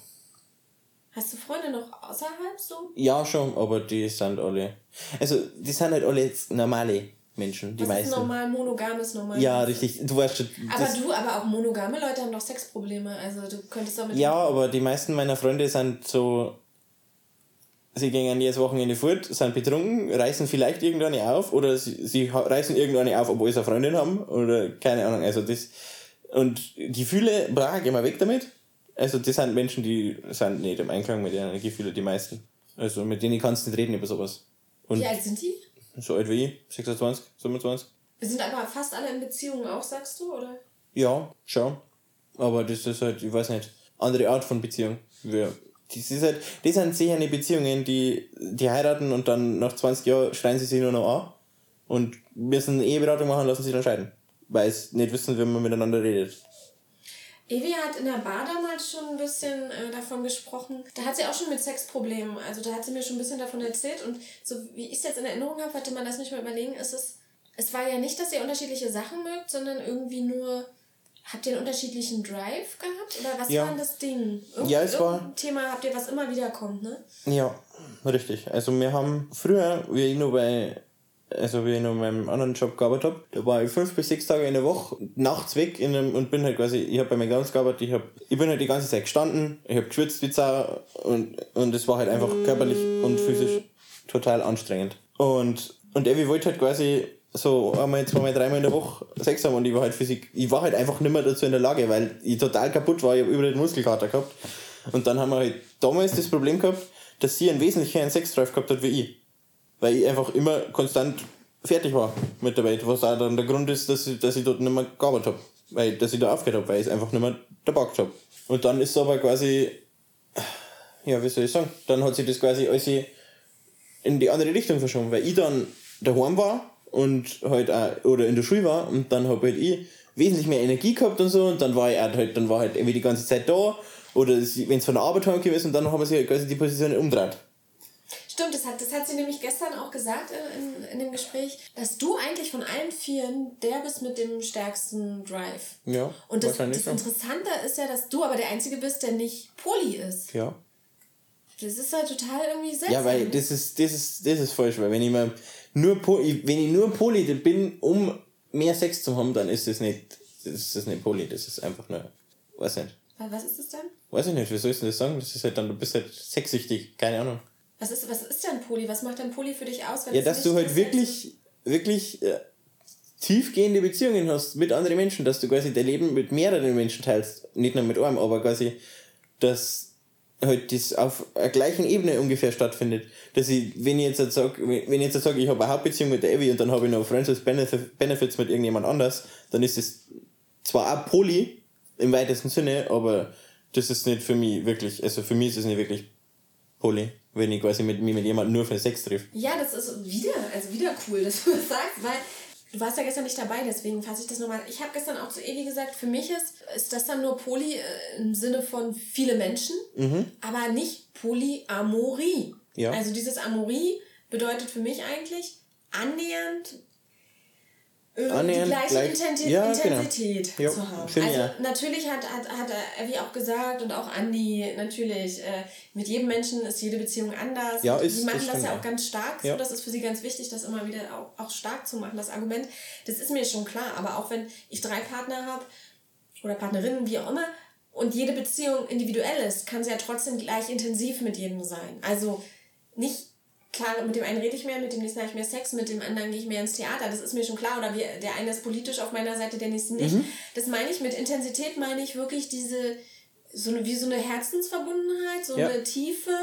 Hast du Freunde noch außerhalb so? Ja, schon, aber die sind alle. Also, die sind halt alle normale Menschen, die Was meisten. ist normal, monogames normal? Ja, richtig. Du weißt schon. Aber du, aber auch monogame Leute haben doch Sexprobleme. Also du könntest doch mit Ja, aber die meisten meiner Freunde sind so. Sie gehen jedes Wochenende fort, sind betrunken, reißen vielleicht irgendeine auf oder sie, sie reißen irgendeine auf, obwohl sie eine Freundin haben oder keine Ahnung. Also das. Und Gefühle, bra, geh mal weg damit. Also das sind Menschen, die sind nicht im Einklang mit ihren Gefühlen, die meisten. Also mit denen kannst du nicht reden über sowas. Und Wie alt sind die? so alt wie ich, 26, 27. Wir sind aber fast alle in Beziehungen auch, sagst du, oder? Ja, schon. Aber das ist halt, ich weiß nicht, andere Art von Beziehung. Wir, das, ist halt, das sind sicher Beziehungen, die, die heiraten und dann nach 20 Jahren schreien sie sich nur noch an und müssen eine Eheberatung machen und lassen sich dann scheiden. Weil sie nicht wissen, wie man miteinander redet. Evi hat in der Bar damals schon ein bisschen äh, davon gesprochen. Da hat sie auch schon mit Sexproblemen. Also da hat sie mir schon ein bisschen davon erzählt. Und so wie ich es jetzt in Erinnerung habe, hatte man das nicht mal überlegen, ist es. Es war ja nicht, dass ihr unterschiedliche Sachen mögt, sondern irgendwie nur. Habt ihr einen unterschiedlichen Drive gehabt? Oder was Ja. war denn das Ding? Irgend, Ja, es war- Thema habt ihr, was immer wieder kommt, ne? Ja, richtig. Also wir haben früher, wie ich noch bei also wie ich in meinem anderen Job gearbeitet habe, da war ich fünf bis sechs Tage in der Woche nachts weg in einem, und bin halt quasi, ich habe bei McDonalds gearbeitet, ich, hab, ich bin halt die ganze Zeit gestanden, ich habe geschwitzt wie Sau und, und es war halt einfach körperlich und physisch total anstrengend. Und, und Evi wollte halt quasi so einmal, zweimal, dreimal in der Woche Sex haben und ich war halt Physik, ich war halt einfach nicht mehr dazu in der Lage, weil ich total kaputt war, ich habe überall den Muskelkater gehabt. Und dann haben wir halt damals das Problem gehabt, dass sie einen wesentlich höheren Sexdrive gehabt hat wie ich. Weil ich einfach immer konstant fertig war mit der Welt, was auch dann der Grund ist, dass ich, dass ich dort nicht mehr gearbeitet habe. Weil, dass ich da aufgehört habe, weil ich es einfach nicht mehr dabei habe. Und dann ist es aber quasi, ja, wie soll ich sagen, dann hat sich das quasi alles in die andere Richtung verschoben, weil ich dann daheim war und halt auch, oder in der Schule war und dann habe halt ich wesentlich mehr Energie gehabt und so und dann war ich halt, dann war halt irgendwie die ganze Zeit da oder wenn es von der Arbeit heimgekommen ist und dann haben wir sich halt quasi die Position umdreht. Stimmt, das hat, das hat sie nämlich gestern auch gesagt in, in, in dem Gespräch, dass du eigentlich von allen Vieren der bist mit dem stärksten Drive. Ja. Und das, das Interessante ist ja, dass du aber der Einzige bist, der nicht Poli ist. Ja. Das ist halt total irgendwie seltsam. Ja, weil das ist, das ist, das ist falsch, weil wenn ich mal nur Poli, wenn ich nur Poli bin, um mehr Sex zu haben, dann ist das nicht, das ist nicht Poli, das ist einfach nur, weiß nicht. Was ist das dann? Weiß ich nicht, wie soll ich denn das sagen? Das ist halt dann, du bist halt sexsüchtig, keine Ahnung. Was ist, was ist denn Poli? Was macht denn Poli für dich aus? ja, dass du halt wirklich, wirklich äh, tiefgehende Beziehungen hast mit anderen Menschen, dass du quasi dein Leben mit mehreren Menschen teilst. Nicht nur mit einem, aber quasi, dass halt das auf einer gleichen Ebene ungefähr stattfindet. Dass ich, wenn ich jetzt sage, wenn ich jetzt sage, ich habe eine Hauptbeziehung mit der Evi und dann habe ich noch Friends with Benefits mit irgendjemand anders, dann ist es zwar auch Poly im weitesten Sinne, aber das ist nicht für mich wirklich, also für mich ist es nicht wirklich Poly, wenn ich quasi mit, mit jemandem nur für Sex treffe. Ja, das ist wieder, also wieder cool, dass du das sagst, weil Du warst ja gestern nicht dabei, deswegen fasse ich das nochmal. Ich habe gestern auch zu Evi gesagt, für mich ist, ist das dann nur Poly äh, im Sinne von viele Menschen, mhm. aber nicht Polyamorie. Ja. Also dieses Amorie bedeutet für mich eigentlich annähernd die gleiche gleich, Intensität, ja, genau. Intensität genau. zu haben. Schön, also ja. natürlich hat, hat, hat Evi auch gesagt und auch Andi natürlich, äh, mit jedem Menschen ist jede Beziehung anders. Ja, ist, die machen das, das ja auch ganz stark. Ja. So, das ist für sie ganz wichtig, das immer wieder auch, auch stark zu machen, das Argument. Das ist mir schon klar. Aber auch wenn ich drei Partner habe oder Partnerinnen, wie auch immer, und jede Beziehung individuell ist, kann sie ja trotzdem gleich intensiv mit jedem sein. Also nicht klar, mit dem einen rede ich mehr, mit dem nächsten habe ich mehr Sex, mit dem anderen gehe ich mehr ins Theater. Das ist mir schon klar. Oder wir, der eine ist politisch auf meiner Seite, der nächste nicht. Mhm. Das meine ich mit Intensität, meine ich wirklich diese, so eine, wie so eine Herzensverbundenheit, so ja. eine Tiefe.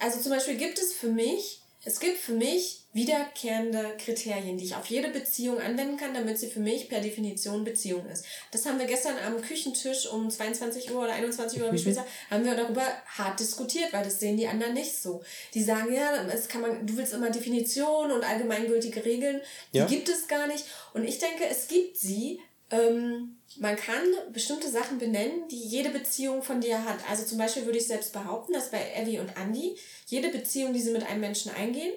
Also zum Beispiel gibt es für mich, es gibt für mich wiederkehrende Kriterien, die ich auf jede Beziehung anwenden kann, damit sie für mich per Definition Beziehung ist. Das haben wir gestern am Küchentisch um 22 Uhr oder 21 Uhr, wie mhm. haben wir darüber hart diskutiert, weil das sehen die anderen nicht so. Die sagen, ja, es kann man, du willst immer Definitionen und allgemeingültige Regeln, die ja. gibt es gar nicht. Und ich denke, es gibt sie, ähm, man kann bestimmte Sachen benennen, die jede Beziehung von dir hat. Also zum Beispiel würde ich selbst behaupten, dass bei Evie und Andy jede Beziehung, die sie mit einem Menschen eingehen,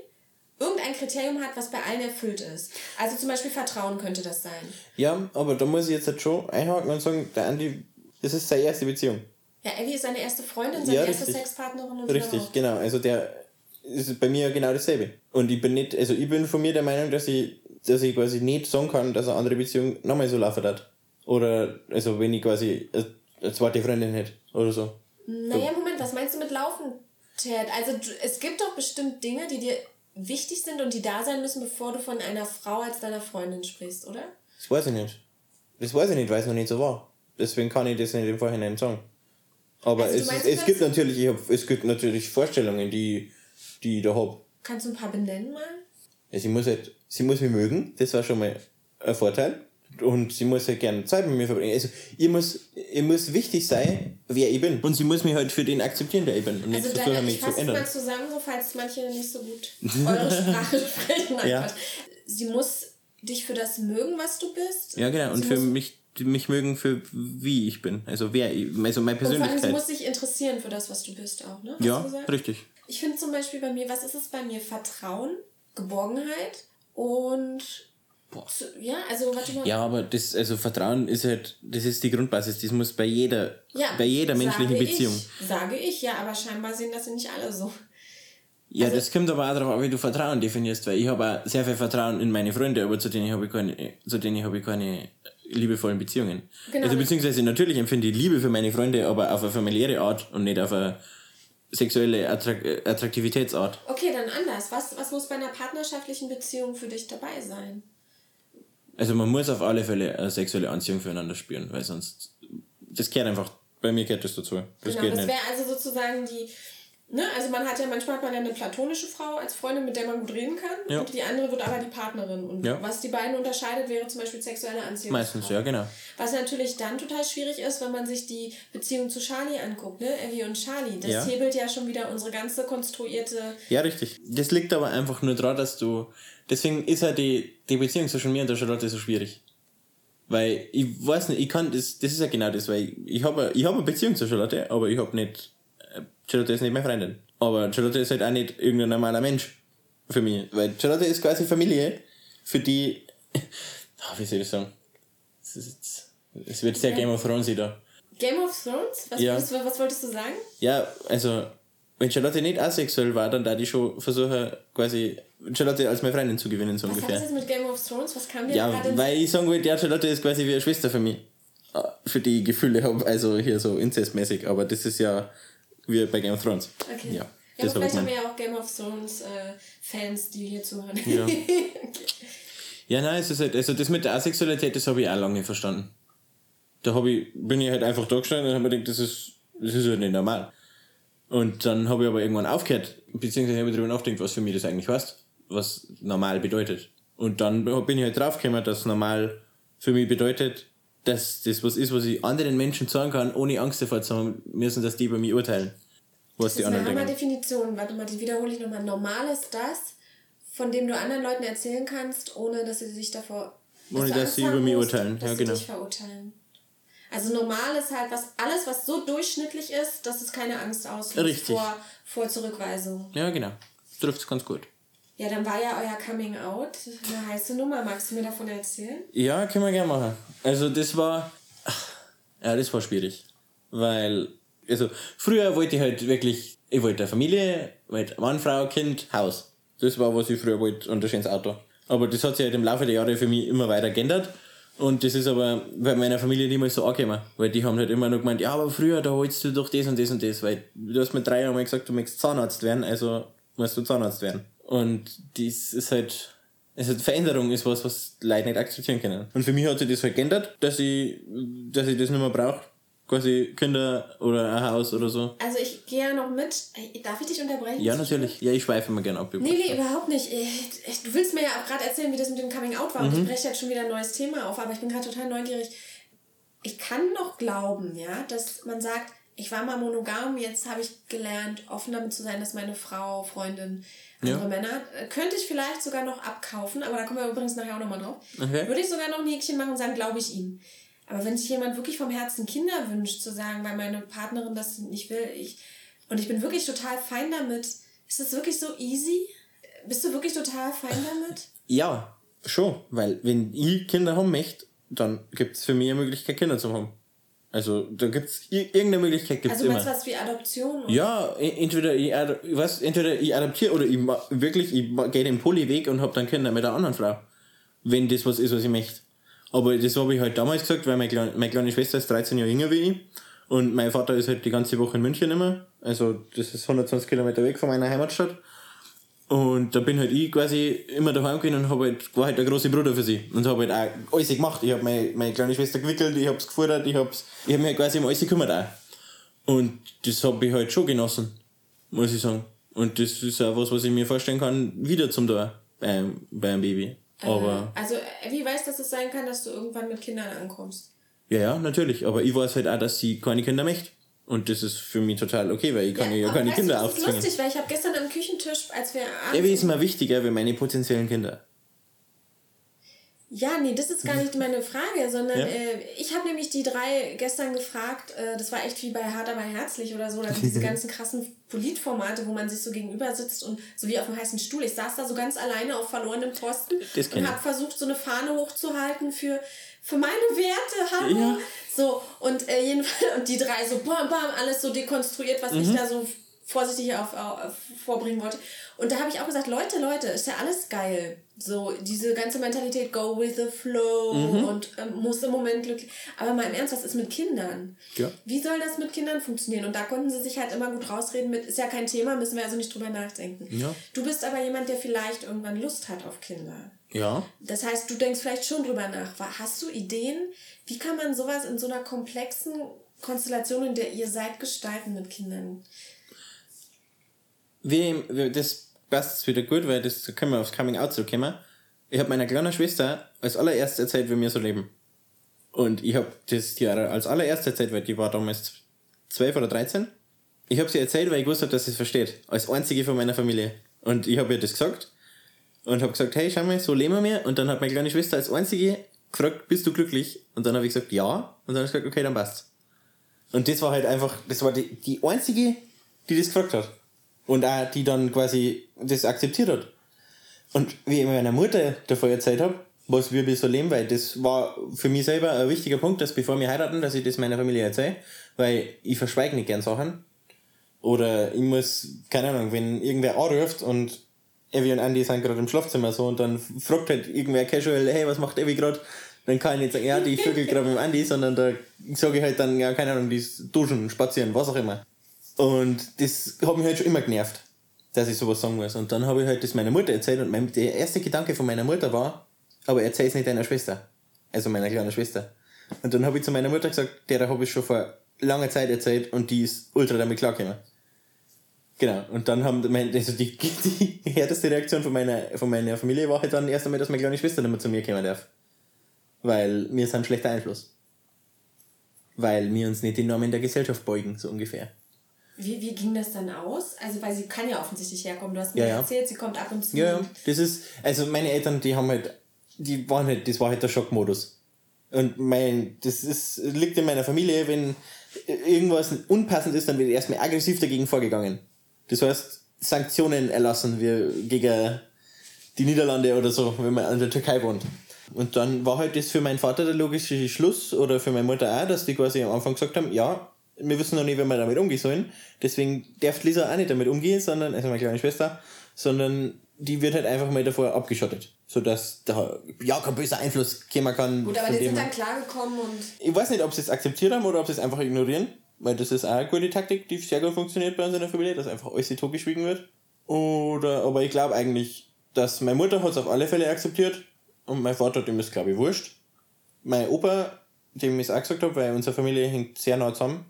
irgendein Kriterium hat, was bei allen erfüllt ist. Also zum Beispiel Vertrauen könnte das sein. Ja, aber da muss ich jetzt halt schon einhaken und sagen, der Andi, das ist seine erste Beziehung. Ja, Ellie ist seine erste Freundin, seine ja, erste Sexpartnerin und Richtig, so genau. Also der ist bei mir genau dasselbe. Und ich bin nicht, also ich bin von mir der Meinung, dass ich, dass ich quasi nicht sagen kann, dass eine andere Beziehung nochmal so laufen hat. Oder, also wenn ich quasi eine zweite Freundin hätte oder so. Naja, Moment, was meinst du mit laufen, Ted? Also es gibt doch bestimmt Dinge, die dir wichtig sind und die da sein müssen, bevor du von einer Frau als deiner Freundin sprichst, oder? Das weiß ich nicht. Das weiß ich nicht, weil es noch nicht so war. Deswegen kann ich das nicht im Vorhinein sagen. Aber also, es, meinst, es, gibt natürlich, ich hab, es gibt natürlich Vorstellungen, die, die ich da habe. Kannst du ein paar benennen mal? Ja, sie muss halt, sie muss mich mögen, das war schon mal ein Vorteil und sie muss halt gerne Zeit mit mir verbringen. Also, ihr muss, ihr muss wichtig sein, wer ich bin. Und sie muss mich halt für den akzeptieren, der ich bin. Und also nicht versuchen, mich zu ändern. mal zusammen, so falls manche nicht so gut eure Sprache sprechen. Ja. Sie muss dich für das mögen, was du bist. Ja, genau. Und sie für mich mich mögen für wie ich bin. Also wer also meine Persönlichkeit. Und vor allem, sie muss sich interessieren für das, was du bist auch, ne? Hast ja, richtig. Ich finde zum Beispiel bei mir, was ist es bei mir? Vertrauen, Geborgenheit und Boah. Ja, also warte mal. Ja, aber das, also Vertrauen ist halt, das ist die Grundbasis, das muss bei jeder, ja, bei jeder menschlichen sage Beziehung. Ich, sage ich, ja, aber scheinbar sehen das ja nicht alle so. Ja, also, das kommt aber auch darauf an, wie du Vertrauen definierst, weil ich habe auch sehr viel Vertrauen in meine Freunde, aber zu denen habe ich keine, zu denen habe ich keine liebevollen Beziehungen. Genau. Also beziehungsweise natürlich empfinde ich Liebe für meine Freunde, aber auf eine familiäre Art und nicht auf eine sexuelle Attrakt Attraktivitätsart. Okay, dann anders. Was, was muss bei einer partnerschaftlichen Beziehung für dich dabei sein? Also man muss auf alle Fälle eine sexuelle Anziehung füreinander spüren, weil sonst das gehört einfach, bei mir gehört das dazu. Das genau, das wäre also sozusagen die Ne? Also man hat ja manchmal hat man ja eine platonische Frau als Freundin, mit der man gut reden kann. Ja. Und die andere wird aber die Partnerin. Und ja. was die beiden unterscheidet, wäre zum Beispiel sexuelle Anziehung. Meistens, ja, genau. Was natürlich dann total schwierig ist, wenn man sich die Beziehung zu Charlie anguckt, ne? Evie und Charlie. Das ja. hebelt ja schon wieder unsere ganze konstruierte. Ja, richtig. Das liegt aber einfach nur daran, dass du. Deswegen ist ja die, die Beziehung zwischen mir und der Charlotte so schwierig. Weil ich weiß nicht, ich kann das, das ist ja genau das, weil ich habe ich hab eine Beziehung zu Charlotte, aber ich habe nicht Charlotte ist nicht meine Freundin. Aber Charlotte ist halt auch nicht irgendein normaler Mensch für mich. Weil Charlotte ist quasi Familie, für die. Oh, wie soll ich sagen? Es wird sehr Game of Thrones da. Game of Thrones? Was, ja. wolltest, was wolltest du sagen? Ja, also, wenn Charlotte nicht asexuell war, dann da die schon versuchen, quasi Charlotte als meine Freundin zu gewinnen, so was ungefähr. Was hat das jetzt mit Game of Thrones? Was kam dir Ja, weil ich sagen wollte, ja, Charlotte ist quasi wie eine Schwester für mich. Äh, für die Gefühle habe, also hier so inzestmäßig, aber das ist ja wie bei Game of Thrones. Okay. Ja, ja aber vielleicht haben wir ja auch Game of Thrones äh, Fans, die hier zuhören. Ja. okay. Ja, nein, es ist halt, also das mit der Asexualität, das habe ich auch lange verstanden. Da hab ich, bin ich halt einfach da gestanden und habe mir gedacht, das ist, das ist halt nicht normal. Und dann habe ich aber irgendwann aufgehört, beziehungsweise habe ich darüber nachgedacht, was für mich das eigentlich heißt, was normal bedeutet. Und dann bin ich halt draufgekommen, dass normal für mich bedeutet, dass das was ist, was ich anderen Menschen sagen kann, ohne Angst davor zu haben müssen, dass die über mich urteilen. Was das die ist anderen eine Definition. Warte mal, die wiederhole ich nochmal. Normal ist das, von dem du anderen Leuten erzählen kannst, ohne dass sie sich davor. Ohne dass sie über mich urteilen. Dass ja, genau. dich verurteilen. Also normal ist halt was, alles, was so durchschnittlich ist, dass es keine Angst auslöst vor, vor Zurückweisung. Ja, genau. Trifft es ganz gut. Ja, dann war ja euer Coming Out eine heiße Nummer. Magst du mir davon erzählen? Ja, können wir gerne machen. Also das war, ja, das war schwierig. Weil, also früher wollte ich halt wirklich, ich wollte eine Familie, wollte Mann, Frau, Kind, Haus. Das war, was ich früher wollte und ein schönes Auto. Aber das hat sich halt im Laufe der Jahre für mich immer weiter geändert. Und das ist aber bei meiner Familie niemals so angekommen. Weil die haben halt immer nur gemeint, ja, aber früher, da holst du doch das und das und das. Weil du hast mit drei Jahren mal gesagt, du möchtest Zahnarzt werden, also musst du Zahnarzt werden. Und dies ist halt, also Veränderung ist was, was Leute nicht akzeptieren können. Und für mich hat sich das halt geändert, dass ich, dass ich das nicht mehr brauche. Quasi Kinder oder ein Haus oder so. Also ich gehe ja noch mit. Darf ich dich unterbrechen? Ja, natürlich. Ja, ich schweife immer gerne ab. Nee, nee, überhaupt nicht. Du willst mir ja auch gerade erzählen, wie das mit dem Coming Out war. Mhm. Und ich breche jetzt schon wieder ein neues Thema auf, aber ich bin gerade total neugierig. Ich kann noch glauben, ja, dass man sagt, ich war mal monogam, jetzt habe ich gelernt, offen damit zu sein, dass meine Frau, Freundin, andere ja. Männer, äh, könnte ich vielleicht sogar noch abkaufen, aber da kommen wir übrigens nachher auch nochmal drauf. Okay. Würde ich sogar noch ein Häkchen machen und sagen, glaube ich ihm. Aber wenn sich jemand wirklich vom Herzen Kinder wünscht, zu sagen, weil meine Partnerin das nicht will, ich, und ich bin wirklich total fein damit, ist das wirklich so easy? Bist du wirklich total fein damit? Ja, schon, weil wenn ich Kinder haben möchte, dann gibt es für mich eine Möglichkeit, Kinder zu haben. Also da gibt es irgendeine Möglichkeit gibt's also, immer. Also was wie Adoption? Oder? Ja, entweder ich, was, entweder ich adoptiere oder ich wirklich ich gehe den Polyweg und habe dann Kinder mit einer anderen Frau. Wenn das was ist, was ich möchte. Aber das habe ich halt damals gesagt, weil meine kleine, meine kleine Schwester ist 13 Jahre jünger wie ich. Und mein Vater ist halt die ganze Woche in München immer. Also das ist 120 Kilometer weg von meiner Heimatstadt. Und da bin halt ich quasi immer daheim gewesen und hab halt, war halt der große Bruder für sie. Und habe halt auch alles gemacht. Ich habe meine, meine kleine Schwester gewickelt, ich hab's gefordert, ich hab's, ich hab mich halt quasi um alles gekümmert auch. Und das habe ich halt schon genossen, muss ich sagen. Und das ist auch was, was ich mir vorstellen kann, wieder zum da beim, beim Baby. Aber. Äh, also, wie weißt du, dass es sein kann, dass du irgendwann mit Kindern ankommst? Ja, ja, natürlich. Aber ich weiß halt auch, dass sie keine Kinder möchte. Und das ist für mich total okay, weil ich kann ja, ja keine Kinder du, das aufzwingen. Das ist lustig, weil ich habe gestern am Küchentisch, als wir Ja, wie ist mir wichtiger wie meine potenziellen Kinder? Ja, nee, das ist gar nicht meine Frage, sondern ja? äh, ich habe nämlich die drei gestern gefragt, äh, das war echt wie bei Hart aber herzlich oder so, also diese ganzen krassen Politformate, wo man sich so gegenüber sitzt und so wie auf dem heißen Stuhl. Ich saß da so ganz alleine auf verlorenem Posten und habe versucht, so eine Fahne hochzuhalten für für meine Werte, hallo. Ja. So, und äh, jedenfalls, und die drei so bam, bam, alles so dekonstruiert, was mhm. ich da so vorsichtig auf, auf, vorbringen wollte. Und da habe ich auch gesagt, Leute, Leute, ist ja alles geil. So, diese ganze Mentalität, go with the flow Mhm. und ähm, muss im Moment glücklich. Aber mal im Ernst, was ist mit Kindern? Ja. Wie soll das mit Kindern funktionieren? Und da konnten sie sich halt immer gut rausreden mit, ist ja kein Thema, müssen wir also nicht drüber nachdenken. Ja. Du bist aber jemand, der vielleicht irgendwann Lust hat auf Kinder. Ja. Das heißt, du denkst vielleicht schon drüber nach. Hast du Ideen? Wie kann man sowas in so einer komplexen Konstellation, in der ihr seid, gestalten mit Kindern? Wie, wie das passt wieder gut, weil das da können wir aufs Coming Out zurückkommen. Ich habe meiner kleinen Schwester als allererstes erzählt, wie wir so leben. Und ich habe das die als allererstes erzählt, weil die war damals 12 oder 13. Ich habe sie erzählt, weil ich gewusst habe, dass sie es versteht. Als einzige von meiner Familie. Und ich habe ihr das gesagt. Und habe gesagt, hey, schau mal, so leben wir. Und dann hat meine kleine Schwester als einzige gefragt, bist du glücklich? Und dann habe ich gesagt, ja. Und dann habe ich gesagt, okay, dann passt's. Und das war halt einfach, das war die, die einzige, die das gefragt hat. Und auch die dann quasi das akzeptiert hat. Und wie ich meiner Mutter davor erzählt habe, was wir so leben, weil das war für mich selber ein wichtiger Punkt, dass bevor wir heiraten, dass ich das meiner Familie erzähle, weil ich verschweige nicht gern Sachen. Oder ich muss, keine Ahnung, wenn irgendwer anruft und Evi und Andy sind gerade im Schlafzimmer so und dann fragt halt irgendwer casual, hey, was macht Evi gerade? Dann kann ich nicht sagen, ja, die vögel gerade mit Andy, sondern da sage ich halt dann, ja, keine Ahnung, die duschen, spazieren, was auch immer. Und das hat mich halt schon immer genervt, dass ich sowas sagen muss. Und dann habe ich halt das meiner Mutter erzählt und mein, der erste Gedanke von meiner Mutter war, aber erzähl es nicht deiner Schwester. Also meiner kleinen Schwester. Und dann habe ich zu meiner Mutter gesagt, der habe ich schon vor langer Zeit erzählt und die ist ultra damit klargekommen. Genau. Und dann haben mein, also die, die härteste Reaktion von meiner, von meiner Familie war halt dann erst einmal, dass meine kleine Schwester nicht mehr zu mir kommen darf. Weil wir sind ein schlechter Einfluss. Weil wir uns nicht den Normen der Gesellschaft beugen, so ungefähr. Wie, wie ging das dann aus? Also, weil sie kann ja offensichtlich herkommen. Du hast mir Ja, erzählt, sie kommt ab und zu. Ja, ja. Das ist, also meine Eltern, die haben halt, die waren halt, das war halt der Schockmodus. Und mein, das ist, liegt in meiner Familie, wenn irgendwas unpassend ist, dann wird erstmal aggressiv dagegen vorgegangen. Das heißt, Sanktionen erlassen wir gegen die Niederlande oder so, wenn man in der Türkei wohnt. Und dann war halt das für meinen Vater der logische Schluss oder für meine Mutter auch, dass die quasi am Anfang gesagt haben, ja, wir wissen noch nicht, wie wir damit umgehen sollen. Deswegen darf Lisa auch nicht damit umgehen, sondern, also meine kleine Schwester, sondern die wird halt einfach mal davor abgeschottet. Sodass da ja kein böser Einfluss kommen kann. Gut, aber die sind dann klargekommen und Ich weiß nicht, ob sie es akzeptiert haben oder ob sie es einfach ignorieren. Weil das ist auch eine gute Taktik, die sehr gut funktioniert bei uns in der Familie, dass einfach alles totgeschwiegen wird. Oder, aber ich glaube eigentlich, dass meine Mutter hat es auf alle Fälle akzeptiert und mein Vater, dem ist glaube ich wurscht. Mein Opa, dem ich es auch gesagt habe, weil unsere Familie hängt sehr nah zusammen,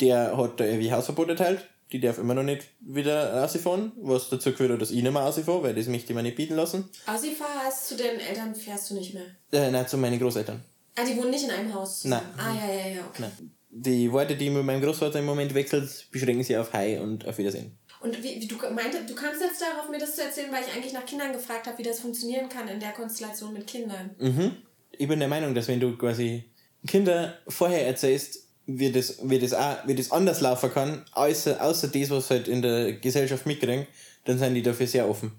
der hat da irgendwie Hausverbot erteilt. Die darf immer noch nicht wieder rausfahren, was dazu geführt hat, dass ich nicht mehr rausfahre, weil das möchte ich mir nicht bieten lassen. Aussifahr heißt, zu den Eltern fährst du nicht mehr. Äh, nein, zu meinen Großeltern. Ah, die wohnen nicht in einem Haus. zusammen. Ah, ja, ja, ja, okay. Nein. Die Worte, die mit meinem Großvater im Moment wechselt, beschränken sich auf Hi und auf Wiedersehen. Und wie, wie du meinte, du kamst jetzt darauf, mir das zu erzählen, weil ich eigentlich nach Kindern gefragt habe, wie das funktionieren kann in der Konstellation mit Kindern. Mhm. Ich bin der Meinung, dass wenn du quasi Kinder vorher erzählst, wie das, wie das, auch, wie das anders laufen kann, außer, außer das, was halt in der Gesellschaft mitkriegen, dann sind die dafür sehr offen.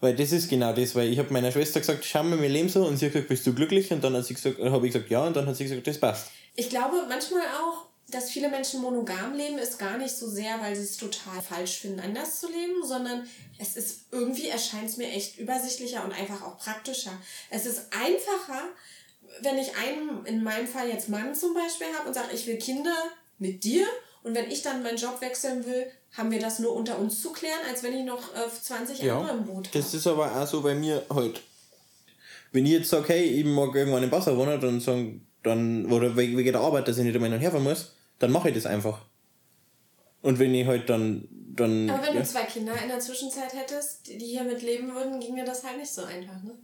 Weil das ist genau das, weil ich habe meiner Schwester gesagt, schau mal, wir leben so, und sie hat gesagt, bist du glücklich? Und dann habe ich gesagt, ja, und dann hat sie gesagt, das passt. Ich glaube manchmal auch, dass viele Menschen monogam leben, ist gar nicht so sehr, weil sie es total falsch finden, anders zu leben, sondern es ist irgendwie erscheint es mir echt übersichtlicher und einfach auch praktischer. Es ist einfacher, wenn ich einen, in meinem Fall jetzt Mann zum Beispiel habe und sage, ich will Kinder mit dir und wenn ich dann meinen Job wechseln will, haben wir das nur unter uns zu klären, als wenn ich noch äh, 20 andere im Boot habe. Das ist aber auch so bei mir halt. Wenn ich jetzt sage, hey, ich mag irgendwann in Wasser wohnen, dann sagen, dann, oder wegen der Arbeit, dass ich nicht einmal hin und herfahren muss, dann mache ich das einfach. Und wenn ich halt dann, dann. Aber wenn ja. du zwei Kinder in der Zwischenzeit hättest, die hier mit leben würden, ginge das halt nicht so einfach, ne?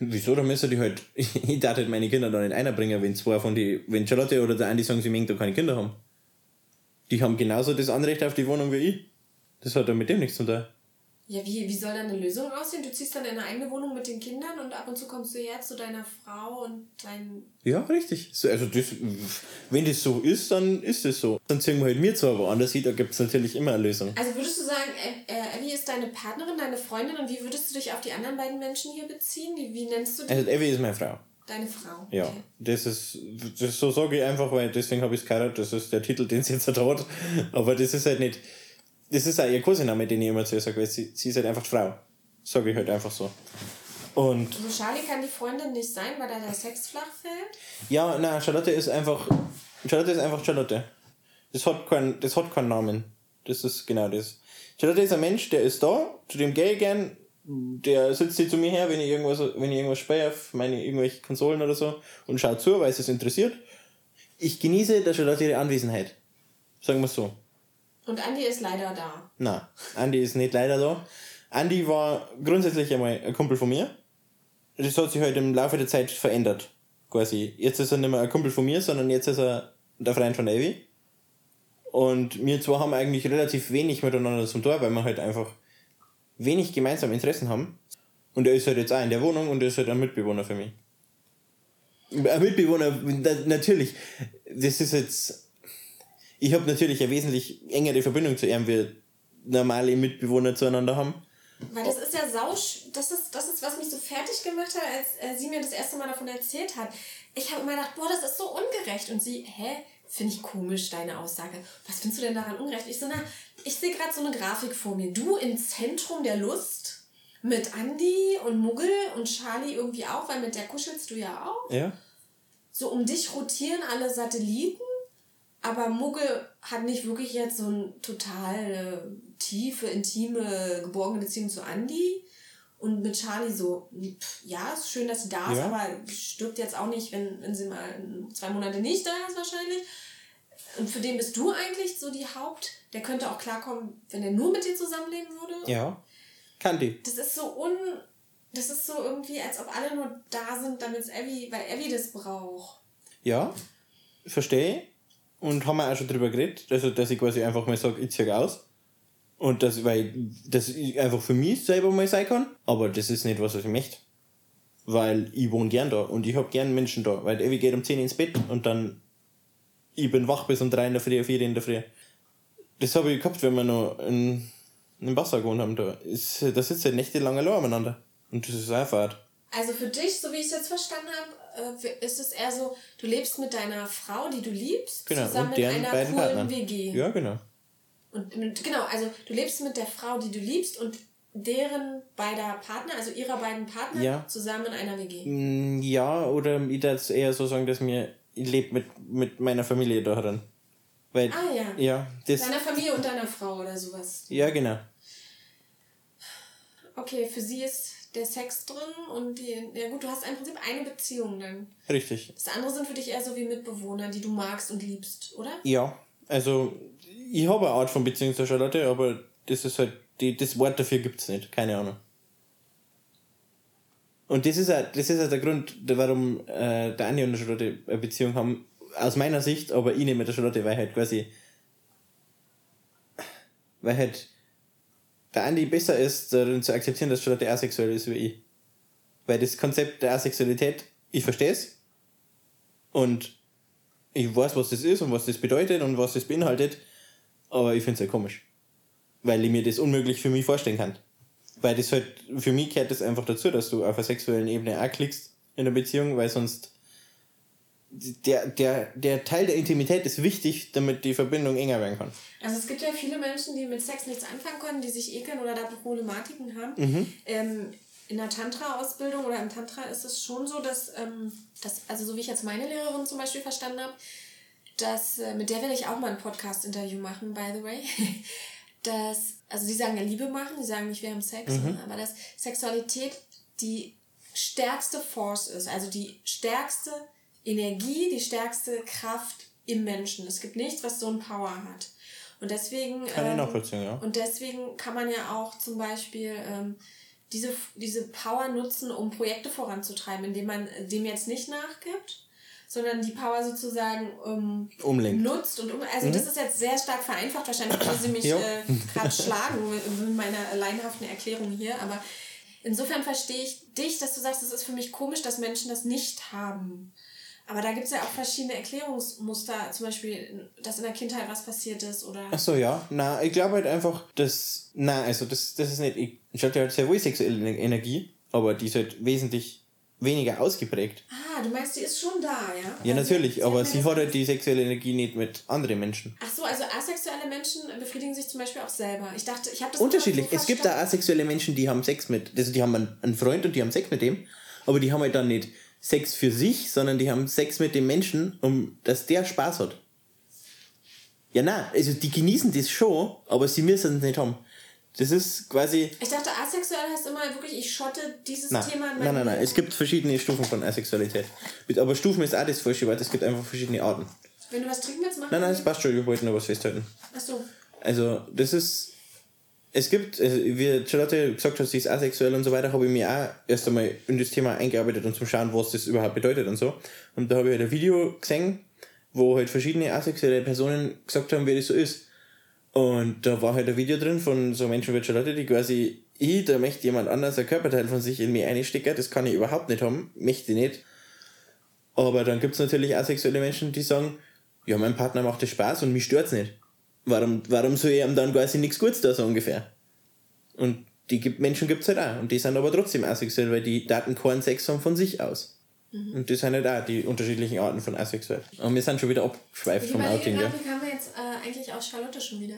Wieso, dann müsste die halt, ich darf halt meine Kinder da nicht einbringen, wenn zwei von die, wenn Charlotte oder der Andi sagen, sie mögen da keine Kinder haben. Die haben genauso das Anrecht auf die Wohnung wie ich. Das hat dann mit dem nichts zu tun. Ja, wie, wie soll dann eine Lösung aussehen? Du ziehst dann in eine eigene Wohnung mit den Kindern und ab und zu kommst du her zu deiner Frau und dein. Ja, richtig. So, also das, wenn das so ist, dann ist es so. Dann ziehen wir halt mir zwar woanders hin, da gibt es natürlich immer eine Lösung. Also würdest du sagen, äh, Abby ist deine Partnerin, deine Freundin und wie würdest du dich auf die anderen beiden Menschen hier beziehen? Wie, wie nennst du die? Also Evi ist meine Frau. Deine Frau. Ja, Okay. das ist, das so sage ich einfach, weil deswegen habe ich es geheiratet, das ist der Titel, den sie jetzt hat. Aber das ist halt nicht, das ist auch ihr Kosename, den ich immer zu ihr sage, weil sie, sie ist halt einfach Frau. Sage ich halt einfach so. Und Also Charlie kann die Freundin nicht sein, weil da der Sex flach fällt. ja, na, Charlotte ist einfach, Charlotte ist einfach Charlotte. Das hat, kein, das hat keinen Namen. Das ist genau das. Charlotte ist ein Mensch, der ist da, zu dem gehe ich gern, der sitzt hier zu mir her, wenn ich irgendwas, wenn ich irgendwas spiele auf meine irgendwelche Konsolen oder so und schaut zu, weil es es interessiert. Ich genieße der Charlotte ihre Anwesenheit. Sagen wir so. Und Andi ist leider da. Na, Andi ist nicht leider da. Andi war grundsätzlich einmal ein Kumpel von mir. Das hat sich halt im Laufe der Zeit verändert. Quasi. Jetzt ist er nicht mehr ein Kumpel von mir, sondern jetzt ist er der Freund von Evi. Und wir zwei haben eigentlich relativ wenig miteinander zum Tor, weil wir halt einfach wenig gemeinsame Interessen haben. Und er ist halt jetzt auch in der Wohnung und er ist halt ein Mitbewohner für mich. Ein Mitbewohner, na- natürlich. Das ist jetzt. Ich habe natürlich eine wesentlich engere Verbindung zu ihm, wie normale Mitbewohner zueinander haben. Weil das ist ja sausch, das ist, das ist, was mich so fertig gemacht hat, als äh, sie mir das erste Mal davon erzählt hat. Ich habe immer gedacht, boah, das ist so ungerecht. Und sie, hä, finde ich komisch, deine Aussage. Was findest du denn daran ungerecht? Ich so, na, ich sehe gerade so eine Grafik vor mir. Du im Zentrum der Lust mit Andy und Muggel und Charlie irgendwie auch, weil mit der kuschelst du ja auch. Ja? So um dich rotieren alle Satelliten, aber Muggel hat nicht wirklich jetzt so eine total tiefe, intime, geborgene Beziehung zu Andy. Und mit Charlie so, pff, ja, ist schön, dass sie da ist, Ja. aber stirbt jetzt auch nicht, wenn, wenn sie mal zwei Monate nicht da ist wahrscheinlich. Und für den bist du eigentlich so die Haupt. Der könnte auch klarkommen, wenn er nur mit dir zusammenleben würde. Ja. Kann die. Das ist so un... Das ist so irgendwie, als ob alle nur da sind, damit Abby, weil Abby das braucht. Ja. Verstehe. Und haben wir auch schon drüber geredet, also, dass ich quasi einfach mal sage, ich ziehe aus. Und das, weil das einfach für mich selber mal sein kann. Aber das ist nicht was, was ich möchte. Weil ich wohne gern da und ich hab gern Menschen da. Weil Evi geht um 10 ins Bett und dann ich bin wach bis um 3 in der Früh, 4 in der Früh. Das habe ich gehabt, wenn wir noch in, in Wasser gewohnt haben. Da, ist, da sitzt halt nächtelang allein aneinander. Und das ist Fahrt. Also für dich, so wie ich es jetzt verstanden habe, äh, ist es eher so, du lebst mit deiner Frau, die du liebst, Genau. zusammen deren einer coolen Partner. WG. Ja, genau. Und mit, genau, also du lebst mit der Frau, die du liebst und deren beider Partner, also ihrer beiden Partner, Ja. zusammen in einer WG. Mm, Ja, oder ich würde eher so sagen, dass mir ich lebe mit, mit meiner Familie da drin. Weil, Ah ja. ja, das, Deiner Familie und deiner Frau oder sowas. ja, genau. Okay, für sie ist der Sex drin und die, ja gut, du hast im Prinzip eine Beziehung dann. Richtig. Das andere sind für dich eher so wie Mitbewohner, die du magst und liebst, oder? Ja, also, ich habe eine Art von Beziehung zur Charlotte, aber das ist halt, die, das Wort dafür gibt es nicht. Keine Ahnung. Und das ist auch, das ist auch der Grund, warum äh, der Andi und der Charlotte eine Beziehung haben, aus meiner Sicht, aber ich mit der Charlotte, weil halt quasi, weil halt der Andi besser ist, darin zu akzeptieren, dass Charlotte asexuell ist wie ich. Weil das Konzept der Asexualität, ich verstehe es. Und ich weiß, was das ist und was das bedeutet und was das beinhaltet, aber ich finde es halt komisch. Weil ich mir das unmöglich für mich vorstellen kann. Weil das halt, für mich gehört das einfach dazu, dass du auf einer sexuellen Ebene auch klickst in der Beziehung, weil sonst der, der, der Teil der Intimität ist wichtig, damit die Verbindung enger werden kann. Also es gibt ja viele Menschen, die mit Sex nichts anfangen können, die sich ekeln oder da Problematiken haben. Mhm. Ähm, in der Tantra-Ausbildung oder im Tantra ist es schon so, dass, ähm, dass, also so wie ich jetzt meine Lehrerin zum Beispiel verstanden habe, dass, äh, mit der werde ich auch mal ein Podcast-Interview machen, by the way, dass, also die sagen ja Liebe machen, die sagen nicht, wir haben Sex, ne? aber dass Sexualität die stärkste Force ist, also die stärkste Energie, die stärkste Kraft im Menschen. Es gibt nichts, was so ein Power hat. Und deswegen. Kann ähm, ja. Und deswegen kann man ja auch zum Beispiel ähm, diese, diese Power nutzen, um Projekte voranzutreiben, indem man dem jetzt nicht nachgibt, sondern die Power sozusagen ähm, Umlenkt. nutzt und um. Also das ist jetzt sehr stark vereinfacht, wahrscheinlich würde sie mich äh, gerade schlagen mit, mit meiner laienhaften Erklärung hier, aber insofern verstehe ich dich, dass du sagst, es ist für mich komisch, dass Menschen das nicht haben. Aber da gibt es ja auch verschiedene Erklärungsmuster, zum Beispiel, dass in der Kindheit was passiert ist oder. Ach so, ja. Na, ich glaube halt einfach, dass. Na, also das, das ist nicht. Ich, ich hatte halt sehr wohl sexuelle Energie, aber die ist halt wesentlich weniger ausgeprägt. Ah, du meinst, die ist schon da, ja? Ja, Also natürlich, sie- aber sie hat halt die sexuelle Energie nicht mit anderen Menschen. Ach so, also asexuelle Menschen befriedigen sich zum Beispiel auch selber. Ich dachte, ich habe das Unterschiedlich. Es gibt da asexuelle Menschen, die haben Sex mit, also die haben einen Freund und die haben Sex mit dem, aber die haben halt dann nicht Sex für sich, sondern die haben Sex mit dem Menschen, um dass der Spaß hat. Ja, na, also die genießen das schon, aber sie müssen es nicht haben. Das ist quasi. Ich dachte, asexuell heißt immer wirklich, ich schotte dieses Na, Thema in nein, nein, nein. Es gibt verschiedene Stufen von Asexualität. Aber Stufen ist auch das falsche Wort. Es gibt einfach verschiedene Arten. Wenn du was trinken willst, mach Nein, nein, es passt schon. Ich wollte nur was festhalten. Ach so. Also, das ist. Es gibt, also wie Charlotte gesagt hat, sie ist asexuell und so weiter, habe ich mir auch erst einmal in das Thema eingearbeitet und zum Schauen, was das überhaupt bedeutet und so. Und da habe ich halt ein Video gesehen, wo halt verschiedene asexuelle Personen gesagt haben, wie das so ist. Und da war halt ein Video drin von so Menschen wie Charlotte, die quasi, ich, da möchte jemand anders ein Körperteil von sich in mir einstecken, das kann ich überhaupt nicht haben, möchte ich nicht. Aber dann gibt es natürlich asexuelle Menschen, die sagen, ja, mein Partner macht das Spaß und mich stört's nicht. Warum, warum soll ich ihm dann quasi nichts Gutes da, so ungefähr? Und die gibt, Menschen gibt's halt auch. Und die sind aber trotzdem asexuell, weil die Daten keinen Sex haben von sich aus. Und das sind halt auch die unterschiedlichen Arten von asexuell. Und wir sind schon wieder abgeschweift vom Outing, ja. wie kamen wir jetzt äh, eigentlich auf Charlotte schon wieder?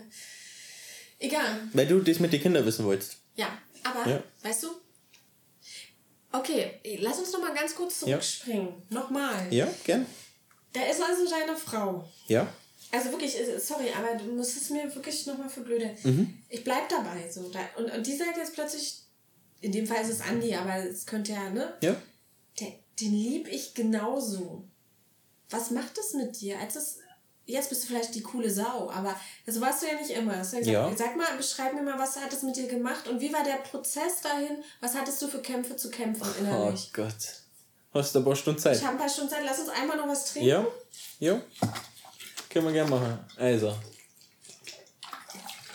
Egal. Weil du das mit den Kindern wissen wolltest. Ja, aber, Ja. weißt du? Okay, lass uns noch mal ganz kurz Ja. zurückspringen. Nochmal. Ja, gern. Da ist also deine Frau. Ja. Also wirklich, äh, sorry, aber du musst es mir wirklich nochmal für blöde. Mhm. Ich bleib dabei. So. Und, und die sagt jetzt plötzlich, in dem Fall ist es Andi, aber es könnte ja, ne? Ja. Der, den lieb ich genauso. Was macht das mit dir? Als es, jetzt bist du vielleicht die coole Sau, aber so warst du ja nicht immer. Gesagt, Ja. Sag mal, beschreib mir mal, was hat es mit dir gemacht und wie war der Prozess dahin? Was hattest du für Kämpfe zu kämpfen Oh innerlich? Gott. Hast du ein paar Stunden Zeit? Ich habe ein paar Stunden Zeit, lass uns einmal noch was trinken. Ja? Ja. Können wir gerne machen. Also.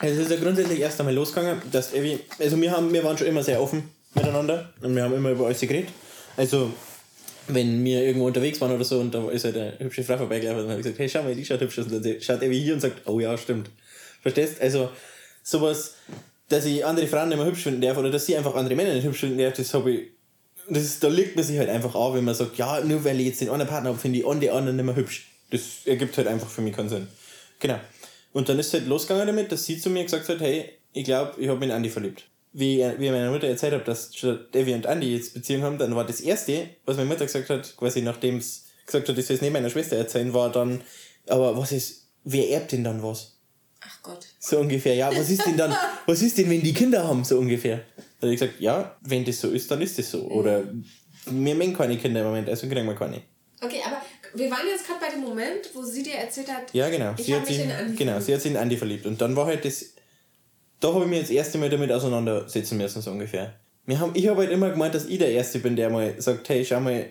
Es ist ja grundsätzlich erst einmal losgegangen, dass Evi, also wir haben, wir waren schon immer sehr offen miteinander und wir haben immer über alles geredet. Also wenn wir irgendwo unterwegs waren oder so und da ist halt eine hübsche Frau vorbeigelaufen und dann habe ich gesagt, hey schau mal, die schaut hübsch aus und dann schaut Evi hier und sagt, oh ja, stimmt. Verstehst? Also sowas, dass ich andere Frauen nicht mehr hübsch finden darf oder dass sie einfach andere Männer nicht hübsch finden darf, das habe ich das da legt man sich halt einfach auf, wenn man sagt, ja, nur weil ich jetzt den anderen Partner habe, finde ich an die anderen nicht mehr hübsch. Das ergibt halt einfach für mich keinen Sinn. Genau. Und dann ist es halt losgegangen damit, dass sie zu mir gesagt hat, hey, ich glaube, ich habe mich in Andi verliebt. Wie, wie ich meiner Mutter erzählt habe, dass Devi und Andi jetzt Beziehung haben, dann war das Erste, was meine Mutter gesagt hat, quasi nachdem es gesagt hat, ich soll es nicht meiner Schwester erzählen, war dann, aber was ist, wer erbt denn dann was? Ach Gott. So ungefähr, ja, was ist denn dann, was ist denn, wenn die Kinder haben, so ungefähr? Da habe ich gesagt, ja, wenn das so ist, dann ist das so. Oder wir mengen keine Kinder im Moment, also kriegen wir keine. Okay, aber wir waren jetzt gerade bei dem Moment, wo sie dir erzählt hat, Ja, genau. ich Sie habe hat, mich sich, in Andi genau sie hat sich in Andi verliebt. Und dann war halt das, da habe ich mich jetzt das erste Mal damit auseinandersetzen müssen, so ungefähr. Wir haben, ich habe halt immer gemeint, dass ich der Erste bin, der mal sagt, hey, schau mal,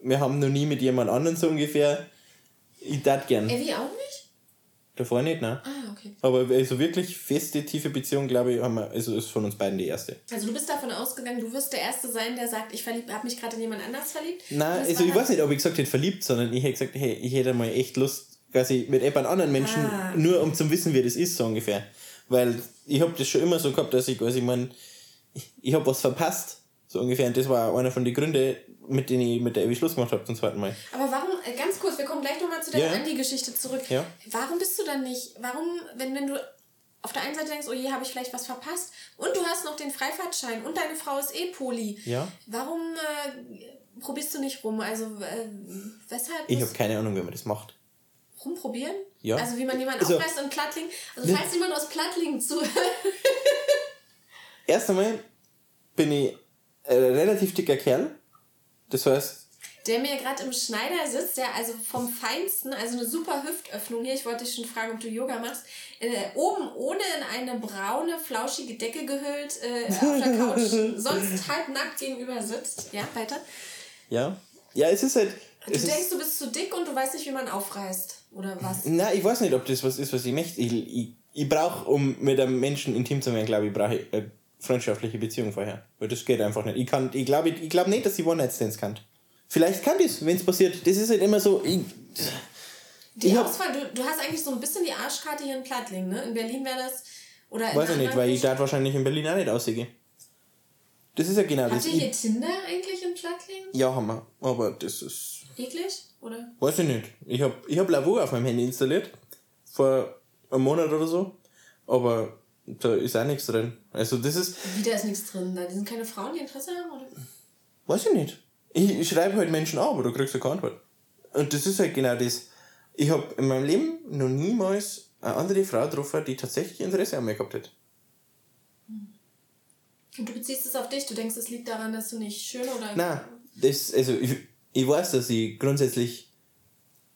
wir haben noch nie mit jemand anderem so ungefähr. Ich dat gern. Evi auch nicht? Davor nicht, ne? Ah, okay. Aber also wirklich feste, tiefe Beziehung, glaube ich, haben wir, also ist von uns beiden die erste. Also du bist davon ausgegangen, du wirst der Erste sein, der sagt, ich habe mich gerade in jemand anders verliebt? Nein, also ich dann- weiß nicht, ob ich gesagt hätte verliebt, sondern ich hätte gesagt, hey, ich hätte mal echt Lust, quasi mit jemand anderen Menschen, Ah. nur um zu wissen, wie das ist, so ungefähr. Weil ich habe das schon immer so gehabt, dass ich quasi, mein, ich, ich habe was verpasst, so ungefähr. Und das war einer von den Gründen, mit denen ich mit der Evi Schluss gemacht habe zum zweiten Mal. Aber warum, äh, ganz kurz, wir gleich nochmal zu der Ja. Andi-Geschichte zurück. Ja. Warum bist du dann nicht, warum, wenn, wenn du auf der einen Seite denkst, oh je, habe ich vielleicht was verpasst und du hast noch den Freifahrtschein und deine Frau ist eh Poli. Ja. Warum äh, probierst du nicht rum? Also äh, weshalb Ich habe keine Ahnung, wie man das macht. rumprobieren? Ja. Also wie man jemanden Also- aufreißt in Plattling. Also falls jemand aus Plattling zuhört. Erst einmal bin ich ein relativ dicker Kerl. Das heißt, der mir gerade im Schneider sitzt, der also vom Feinsten, also eine super Hüftöffnung hier, ich wollte dich schon fragen, ob du Yoga machst, äh, oben ohne in eine braune, flauschige Decke gehüllt, äh, auf der Couch, sonst halb nackt gegenüber sitzt. Ja, weiter. ja. Ja, es ist halt. Du denkst, du bist zu dick und du weißt nicht, wie man aufreißt. Oder was? Na, ich weiß nicht, ob das was ist, was ich möchte. Ich, ich, ich brauche, um mit einem Menschen intim zu werden, glaube ich, brauche ich eine freundschaftliche Beziehung vorher. Weil das geht einfach nicht. Ich, kann, ich glaube ich, glaub nicht, dass sie One-Night-Stands kann. Vielleicht kann das, wenn es passiert. Das ist halt immer so. Ich, Die Auswahl, du, du hast eigentlich so ein bisschen die Arschkarte hier in Plattling, ne? In Berlin wäre das. Oder in weiß ich nicht, weil ich dort wahrscheinlich in Berlin auch nicht aussehe. Das ist ja genau Habt das. ihr Ich, hier Tinder eigentlich in Plattlingen? ja, haben wir. Aber das ist. Eklig? Oder? Weiß ich nicht. Ich hab, ich hab Lavo auf meinem Handy installiert. Vor einem Monat oder so. Aber da ist auch nichts drin. Also das ist. Wieder ist nichts drin. Da sind keine Frauen, die Interesse haben? Oder? Weiß ich nicht. Ich, schreibe halt Menschen an, aber du kriegst ja keine Antwort. Und das ist halt genau das. Ich habe in meinem Leben noch niemals eine andere Frau getroffen, die tatsächlich Interesse an mir gehabt hätte. Und du beziehst es auf dich. Du denkst, es liegt daran, dass du nicht schön oder... Nein, das, also ich, ich weiß, dass ich grundsätzlich,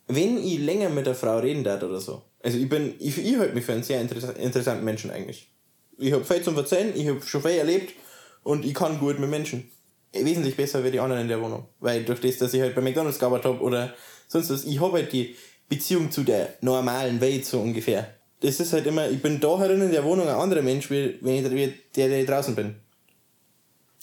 wenn ich länger mit einer Frau reden darf oder so, also ich bin, ich, ich halte mich für einen sehr interessa- interessanten Menschen eigentlich. Ich habe viel zum Verzeihen, ich habe schon viel erlebt und ich kann gut mit Menschen. Wesentlich besser wie die anderen in der Wohnung. Weil durch das, dass ich halt bei McDonalds gearbeitet habe oder sonst was, ich habe halt die Beziehung zu der normalen Welt so ungefähr. Das ist halt immer, ich bin da herin in der Wohnung ein anderer Mensch, wie, wenn ich, der, der ich draußen bin.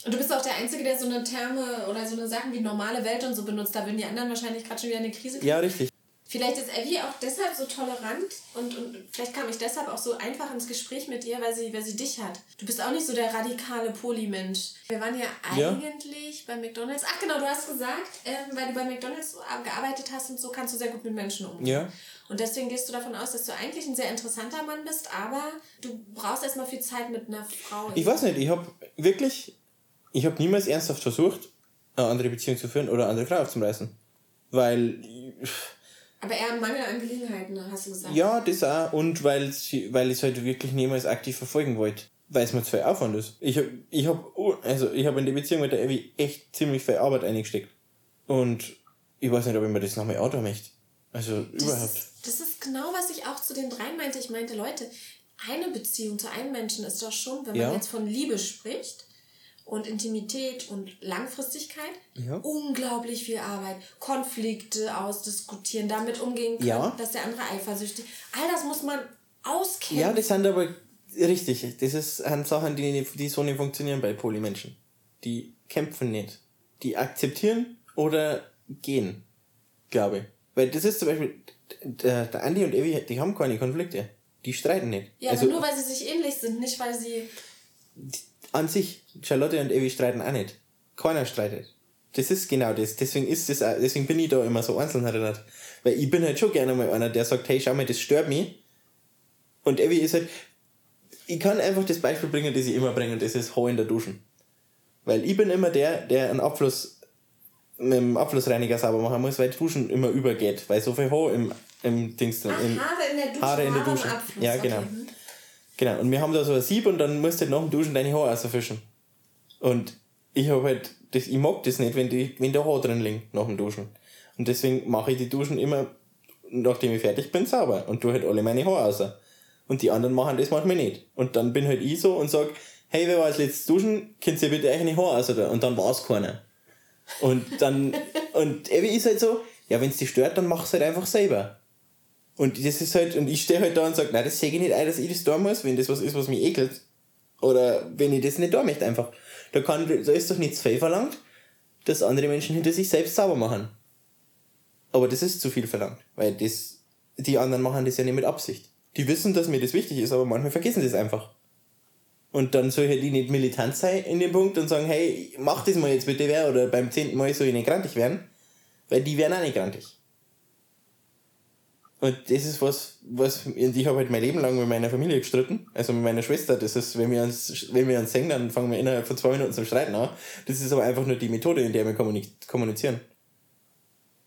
Und du bist auch der Einzige, der so eine Terme oder so eine Sachen wie normale Welt und so benutzt. Da würden die anderen wahrscheinlich gerade schon wieder eine Krise kriegen. Ja, richtig. Vielleicht ist Evie auch deshalb so tolerant und, und vielleicht kam ich deshalb auch so einfach ins Gespräch mit ihr, weil sie, weil sie dich hat. Du bist auch nicht so der radikale Polymensch. Wir waren ja Ja. eigentlich bei McDonalds. Ach genau, du hast gesagt, ähm, weil du bei McDonalds gearbeitet hast und so kannst du sehr gut mit Menschen umgehen. Ja. Und deswegen gehst du davon aus, dass du eigentlich ein sehr interessanter Mann bist, aber du brauchst erstmal viel Zeit mit einer Frau. Ich weiß nicht, ich habe wirklich, ich habe niemals ernsthaft versucht, eine andere Beziehung zu führen oder eine andere Frau aufzureißen. Weil, aber eher Mangel an Gelegenheiten, hast du gesagt. ja, das auch, und weil, weil ich es halt wirklich niemals aktiv verfolgen wollte. Weil es mir zu viel Aufwand ist. Ich habe ich hab, also ich hab in die Beziehung mit der Evi echt ziemlich viel Arbeit eingesteckt. Und ich weiß nicht, ob ich mir das nochmal Auto möchte. Also Das überhaupt. ist, das ist genau, was ich auch zu den dreien meinte. Ich meinte, Leute, eine Beziehung zu einem Menschen ist doch schon, wenn Ja. man jetzt von Liebe spricht und Intimität und Langfristigkeit, Ja. unglaublich viel Arbeit. Konflikte ausdiskutieren, damit umgehen können, Ja. dass der andere eifersüchtig All das muss man auskennen. Ja, das sind aber richtig. Das ist, sind Sachen, die, die so nicht funktionieren bei Polymenschen. Die kämpfen nicht. Die akzeptieren oder gehen, glaube ich. Weil das ist zum Beispiel, der, der Andi und Evi, die haben keine Konflikte. Die streiten nicht. ja also nur weil sie sich ähnlich sind, nicht weil sie. An sich, Charlotte und Evi streiten auch nicht. Keiner streitet. Das ist genau das. Deswegen ist das auch, deswegen bin ich da immer so einzeln erinnert. Weil ich bin halt schon gerne mal einer, der sagt, hey, schau mal, das stört mich. Und Evi ist halt, ich kann einfach das Beispiel bringen, das ich immer bringe, und das ist Haar in der Duschen. Weil ich bin immer der, der einen Abfluss mit dem Abflussreiniger sauber machen muss, weil Duschen immer übergeht, weil so viel Haar im, im Dings drin. Im, Haare in der Dusche, Haare in der Dusche. Ja, okay. genau. Mhm. Genau, und wir haben da so ein Sieb und dann musst du halt nach dem Duschen deine Haare rausfischen. Und ich hab halt, das, ich mag das nicht, wenn, die, wenn der Haar drin liegt nach dem Duschen. Und deswegen mache ich die Duschen immer, nachdem ich fertig bin, sauber und tue halt alle meine Haare raus. Und die anderen machen das manchmal nicht. Und dann bin halt ich so und sag, hey, wer war als letztes duschen, könnt ihr bitte euch eine Haare raus? Und dann war's keiner. Und dann, und Evi ist halt so, ja, wenn's dich stört, dann mach's halt einfach selber. Und das ist halt, und ich stehe halt da und sage, nein, das sehe ich nicht ein, dass ich das da muss, wenn das was ist, was mich ekelt. Oder wenn ich das nicht da möchte einfach. Da kann, da ist doch nicht zu viel verlangt, dass andere Menschen hinter sich selbst sauber machen. Aber das ist zu viel verlangt, weil das, die anderen machen das ja nicht mit Absicht. Die wissen, dass mir das wichtig ist, aber manchmal vergessen das einfach. Und dann soll halt ich nicht militant sein in dem Punkt und sagen, hey, mach das mal jetzt bitte wer, oder beim zehnten Mal soll ich nicht grantig werden, weil die werden auch nicht grantig. Und das ist was, was, und ich habe halt mein Leben lang mit meiner Familie gestritten, also mit meiner Schwester, das ist, wenn wir uns, wenn wir uns sehen, dann fangen wir innerhalb von zwei Minuten zum Streiten an. Das ist aber einfach nur die Methode, in der wir kommunizieren.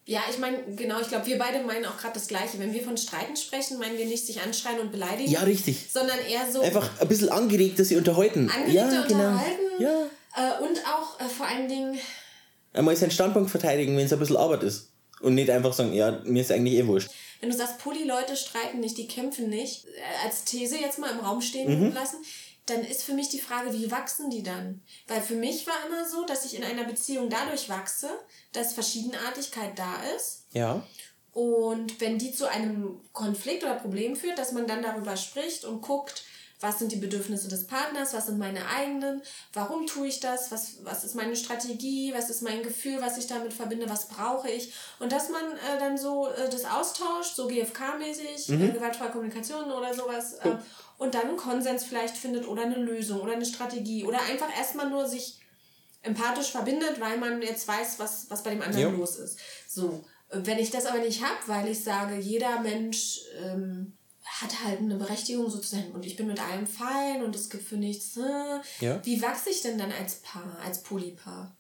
Ja, ich meine, genau, ich glaube, wir beide meinen auch gerade das Gleiche. Wenn wir von Streiten sprechen, meinen wir nicht sich anschreien und beleidigen. Ja, richtig. Sondern eher so Einfach ein bisschen angeregt, dass sie unterhalten. angeregte ja, genau. Unterhalten. Ja. Äh, und auch äh, vor allen Dingen, Einmal seinen Standpunkt verteidigen, wenn es ein bisschen Arbeit ist. Und nicht einfach sagen, ja, mir ist eigentlich eh wurscht. Wenn du sagst, Poly-Leute streiten nicht, die kämpfen nicht, äh, als These jetzt mal im Raum stehen Mhm. lassen, dann ist für mich die Frage, wie wachsen die dann? Weil für mich war immer so, dass ich in einer Beziehung dadurch wachse, dass Verschiedenartigkeit da ist. Ja. Und wenn die zu einem Konflikt oder Problem führt, dass man dann darüber spricht und guckt, was sind die Bedürfnisse des Partners, was sind meine eigenen, warum tue ich das, was, was ist meine Strategie, was ist mein Gefühl, was ich damit verbinde, was brauche ich. Und dass man äh, dann so äh, das austauscht, so GFK-mäßig, äh, gewaltfreie Kommunikation oder sowas, äh, und dann einen Konsens vielleicht findet oder eine Lösung oder eine Strategie oder einfach erstmal nur sich empathisch verbindet, weil man jetzt weiß, was, was bei dem anderen Ja. los ist. So. Wenn ich das aber nicht habe, weil ich sage, jeder Mensch ähm, hat halt eine Berechtigung so zu sein und ich bin mit allem fein und es gibt für nichts. Äh, Ja. Wie wachse ich denn dann als Paar, als Polypaar?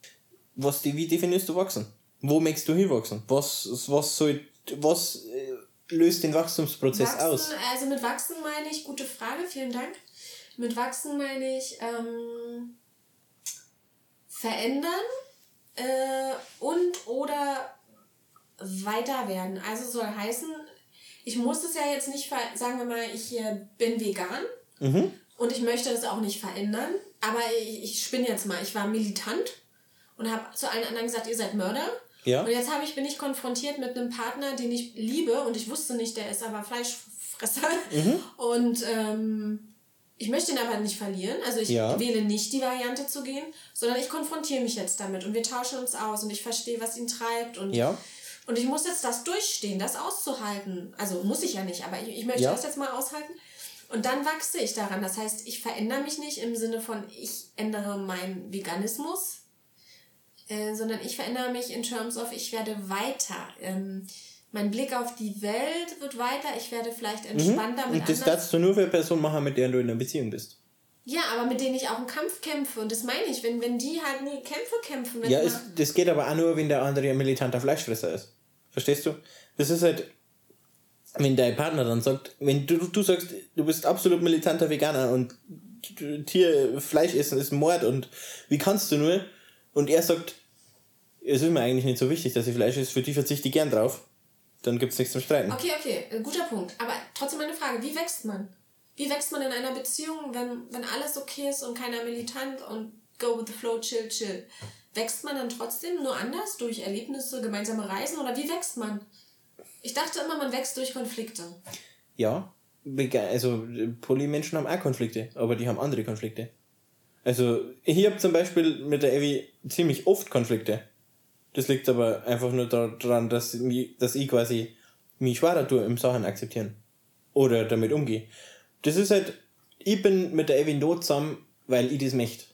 Was, wie definierst du wachsen? Wo möchtest du hinwachsen? Was, was soll, was äh, löst den Wachstumsprozess Wachsen, aus? Also mit wachsen meine ich, gute Frage, vielen Dank. Mit wachsen meine ich ähm, verändern äh, und oder weiter werden. Also soll heißen, ich muss es ja jetzt nicht, sagen wir mal, ich hier bin vegan Mhm. und ich möchte das auch nicht verändern, aber ich, ich spinne jetzt mal, ich war militant und habe zu allen anderen gesagt, ihr seid Mörder. Ja. Und jetzt habe ich, bin ich konfrontiert mit einem Partner, den ich liebe und ich wusste nicht, der ist aber Fleischfresser. Mhm. Und ähm, ich möchte ihn aber nicht verlieren. Also ich Ja. wähle nicht die Variante zu gehen, sondern ich konfrontiere mich jetzt damit und wir tauschen uns aus und ich verstehe, was ihn treibt. Und, Ja. Und ich muss jetzt das durchstehen, das auszuhalten. Also muss ich ja nicht, aber ich, ich möchte Ja. das jetzt mal aushalten. Und dann wachse ich daran. Das heißt, ich verändere mich nicht im Sinne von, ich ändere meinen Veganismus, äh, sondern ich verändere mich in terms of, ich werde weiter. Ähm, mein Blick auf die Welt wird weiter, ich werde vielleicht entspannter mit Mhm. Und das anderen. darfst du nur für eine Person machen, mit der du in einer Beziehung bist. Ja, aber mit denen ich auch einen Kampf kämpfe. Und das meine ich, wenn, wenn die halt nie Kämpfe kämpfen. Ja, es, das geht aber auch nur, wenn der andere ein militanter Fleischfresser ist. Verstehst du? Das ist halt, wenn dein Partner dann sagt, wenn du, du sagst, du bist absolut militanter Veganer und Tier, Fleisch essen ist Mord und wie kannst du nur? Und er sagt, es ist mir eigentlich nicht so wichtig, dass ich Fleisch esse, für die verzichte ich gern drauf. Dann gibt es nichts zum Streiten. Okay, okay, äh, guter Punkt. Aber trotzdem eine Frage, wie wächst man? Wie wächst man in einer Beziehung, wenn, wenn alles okay ist und keiner militant und go with the flow, chill, chill? Wächst man dann trotzdem nur anders durch Erlebnisse, gemeinsame Reisen oder wie wächst man? Ich dachte immer, man wächst durch Konflikte. Ja, also Polymenschen haben auch Konflikte, aber die haben andere Konflikte. Also ich habe zum Beispiel mit der Evi ziemlich oft Konflikte. Das liegt aber einfach nur daran, dass, ich quasi mich schwerer tue im Sachen akzeptieren. Oder damit umgehe. Das ist halt, ich bin mit der Evi not zusammen, weil ich das möchte.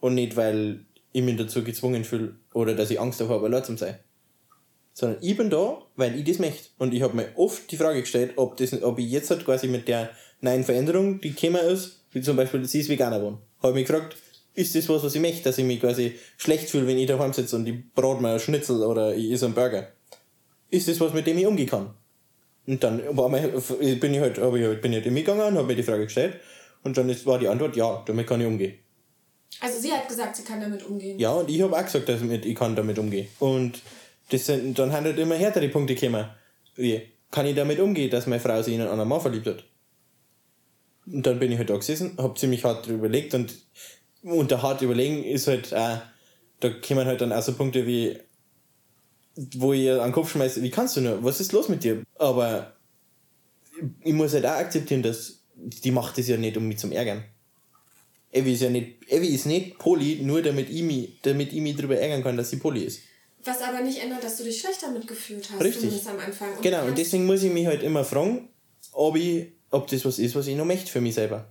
Und nicht, weil ich mich dazu gezwungen fühle oder dass ich Angst davor habe, allein zu sein sondern ich bin da, weil ich das möchte. Und ich habe mir oft die Frage gestellt, ob, das, ob ich jetzt halt quasi mit der neuen Veränderung, die gekommen ist, wie zum Beispiel, sie ist Veganer geworden, habe mich gefragt, ist das was, was ich möchte, dass ich mich quasi schlecht fühle, wenn ich daheim sitze und ich brate mir einen Schnitzel oder ich esse einen Burger? Ist das was, mit dem ich umgehen kann? Und dann war mir, bin ich halt, ich halt, bin ich halt in mich gegangen und habe mir die Frage gestellt. Und dann ist, war die Antwort, ja, damit kann ich umgehen. Also sie hat gesagt, sie kann damit umgehen. Ja, und ich habe auch gesagt, dass ich, kann damit umgehen. Und das sind, dann haben halt immer härtere Punkte gekommen. Wie, kann ich damit umgehen, dass meine Frau sich in einen anderen Mann verliebt hat? Und dann bin ich halt da gesessen, hab ziemlich hart überlegt und unter hart überlegen ist halt auch, da kommen halt dann auch so Punkte wie, wo ich an den Kopf schmeiße, wie kannst du nur, was ist los mit dir? Aber ich muss halt auch akzeptieren, dass die macht das ja nicht, um mich zum Ärgern. Evi ist ja nicht, Evi ist nicht Poli, nur damit ich mich, damit ich mich darüber ärgern kann, dass sie Poli ist. Was aber nicht ändert, dass du dich schlecht damit gefühlt hast, Richtig. zumindest am Anfang. Und Genau, und deswegen muss ich mich halt immer fragen, ob, ich, ob das was ist, was ich noch möchte für mich selber.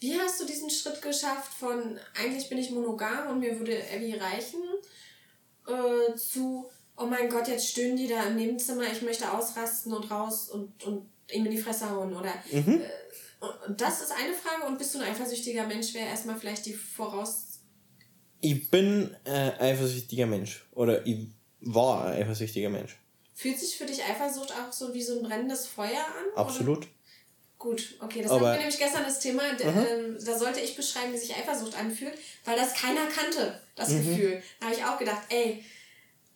Wie hast du diesen Schritt geschafft von eigentlich bin ich monogam und mir würde Abby reichen äh, zu oh mein Gott, jetzt stöhnen die da im Nebenzimmer, ich möchte ausrasten und raus und, und ihm in die Fresse hauen oder Mhm. äh, und- das ist eine Frage und bist du ein eifersüchtiger Mensch, wäre erstmal vielleicht die Voraus... Ich bin ein eifersüchtiger Mensch. Oder ich war ein eifersüchtiger Mensch. Fühlt sich für dich Eifersucht auch so wie so ein brennendes Feuer an? Oder? Absolut. Gut, okay, das Aber- hatten wir nämlich gestern das Thema, d- ähm, da sollte ich beschreiben, wie sich Eifersucht anfühlt, weil das keiner kannte, das Mhm. Gefühl. Da habe ich auch gedacht, ey,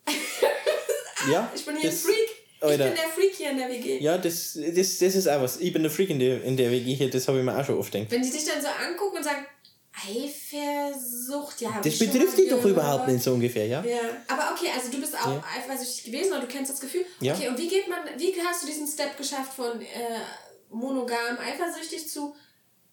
Ja, ich bin hier ein Freak. Alter. Ich bin der Freak hier in der WG. Ja, das, das, das ist auch was. Ich bin der Freak in der, in der WG hier, das habe ich mir auch schon oft gedacht. Wenn die dich dann so angucken und sagen, Eifersucht, ja, Das betrifft dich doch überhaupt nicht so ungefähr, ja? Ja, aber okay, also du bist auch Ja. eifersüchtig gewesen oder du kennst das Gefühl. Ja. Okay, und wie geht man, wie hast du diesen Step geschafft von äh, monogam eifersüchtig zu,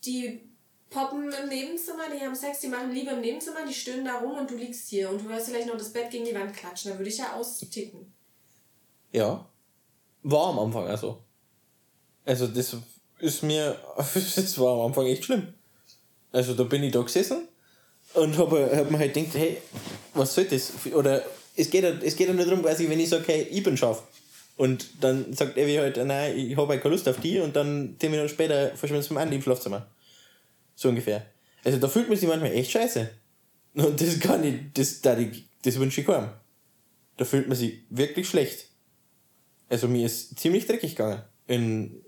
die poppen im Nebenzimmer, die haben Sex, die machen Liebe im Nebenzimmer, die stöhnen da rum und du liegst hier und du hörst vielleicht noch das Bett gegen die Wand klatschen. Da würde ich ja austicken. Ja. War am Anfang also. Also das ist mir, das war am Anfang echt schlimm. Also da bin ich da gesessen Und habe hab mir halt gedacht, hey, was soll das? Oder es geht, ja- es geht nur darum, quasi, wenn ich sage, hey, ich bin scharf. Und dann sagt Evi halt, nein, ich habe halt keine Lust auf die und dann zehn Minuten später verschwindet Andi im Schlafzimmer. So ungefähr. Also da fühlt man sich manchmal echt scheiße. Und das kann ich, das, da ich, das wünsche ich keinem. Da fühlt man sich wirklich schlecht. Also mir ist ziemlich dreckig gegangen. In,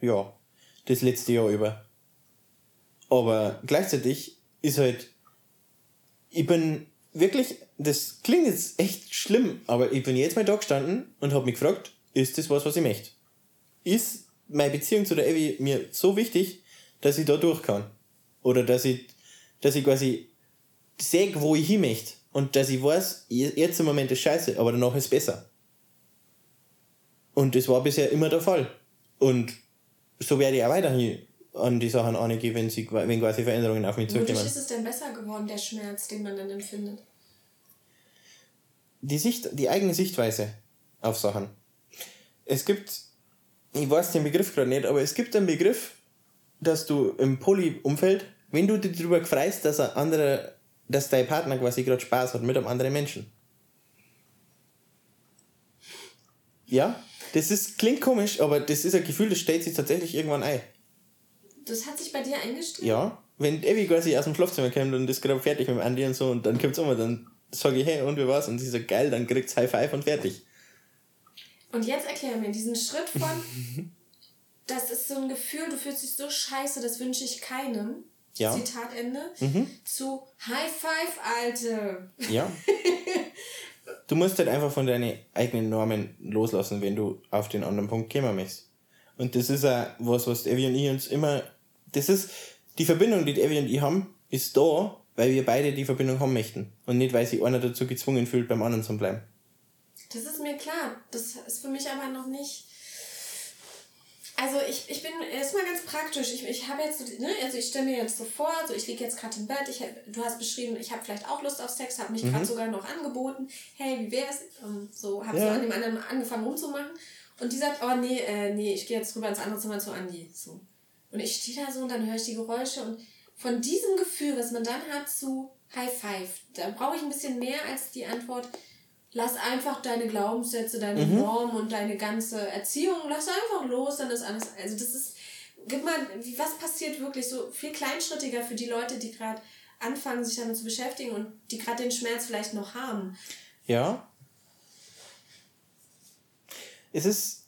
ja, das letzte Jahr über. Aber gleichzeitig ist halt, ich bin wirklich, das klingt jetzt echt schlimm, aber ich bin jetzt mal da gestanden und habe mich gefragt, ist das was, was ich möchte? Ist meine Beziehung zu der Evi mir so wichtig, dass ich da durch kann? Oder dass ich, dass ich quasi sehe, wo ich hin möchte und dass ich weiß, jetzt im Moment ist scheiße, aber danach ist besser. Und das war bisher immer der Fall. Und so werde ich auch weiterhin an die Sachen angehen, wenn, sie, wenn quasi Veränderungen auf mich Wodurch zukommen. ist es denn besser geworden, der Schmerz, den man dann empfindet? die Sicht, die eigene Sichtweise auf Sachen. Es gibt, ich weiß den Begriff gerade nicht, aber es gibt einen Begriff, dass du im Poly-Umfeld, wenn du dich darüber freust, dass ein anderer, dass dein Partner quasi gerade Spaß hat mit einem anderen Menschen. Ja, das ist, klingt komisch, aber das ist ein Gefühl, das stellt sich tatsächlich irgendwann ein. Das hat sich bei dir eingestellt? Ja, wenn Evi quasi aus dem Schlafzimmer kommt und ist gerade fertig mit dem Andi und so und dann kommt's um und dann sage ich, hey, und wie war's? Und sie sagt, geil, dann kriegt's High Five und fertig. Und jetzt erklär mir diesen Schritt von, das ist so ein Gefühl, du fühlst dich so scheiße, das wünsche ich keinem. Ja. Zitat Ende. Mhm. Zu High Five, Alte. Ja. Du musst halt einfach von deinen eigenen Normen loslassen, wenn du auf den anderen Punkt kommen möchtest. Und das ist auch was, was Evi und ich uns immer, das ist, die Verbindung, die Evi und ich haben, ist da, weil wir beide die Verbindung haben möchten. Und nicht, weil sich einer dazu gezwungen fühlt, beim anderen zu bleiben. Das ist mir klar. Das ist für mich aber noch nicht. Also ich, ich bin erstmal ganz praktisch. Ich, ich habe jetzt so, ne, also ich stelle mir jetzt so vor, so ich liege jetzt gerade im Bett, ich, hab- du hast beschrieben, ich habe vielleicht auch Lust auf Sex, habe mich gerade sogar noch angeboten, hey, wie wär's? Ähm, so, habe so Ja. an dem anderen angefangen rumzumachen. Und die sagt, oh nee, äh, nee, ich gehe jetzt rüber ins andere Zimmer zu Andi. So. Und ich stehe da so und dann höre ich die Geräusche und von diesem Gefühl, was man dann hat zu High Five, da brauche ich ein bisschen mehr als die Antwort, lass einfach deine Glaubenssätze, deine Normen und deine ganze Erziehung, lass einfach los, dann ist alles, also das ist, gib mal, was passiert wirklich so viel kleinschrittiger für die Leute, die gerade anfangen, sich damit zu beschäftigen und die gerade den Schmerz vielleicht noch haben. Ja. Es ist,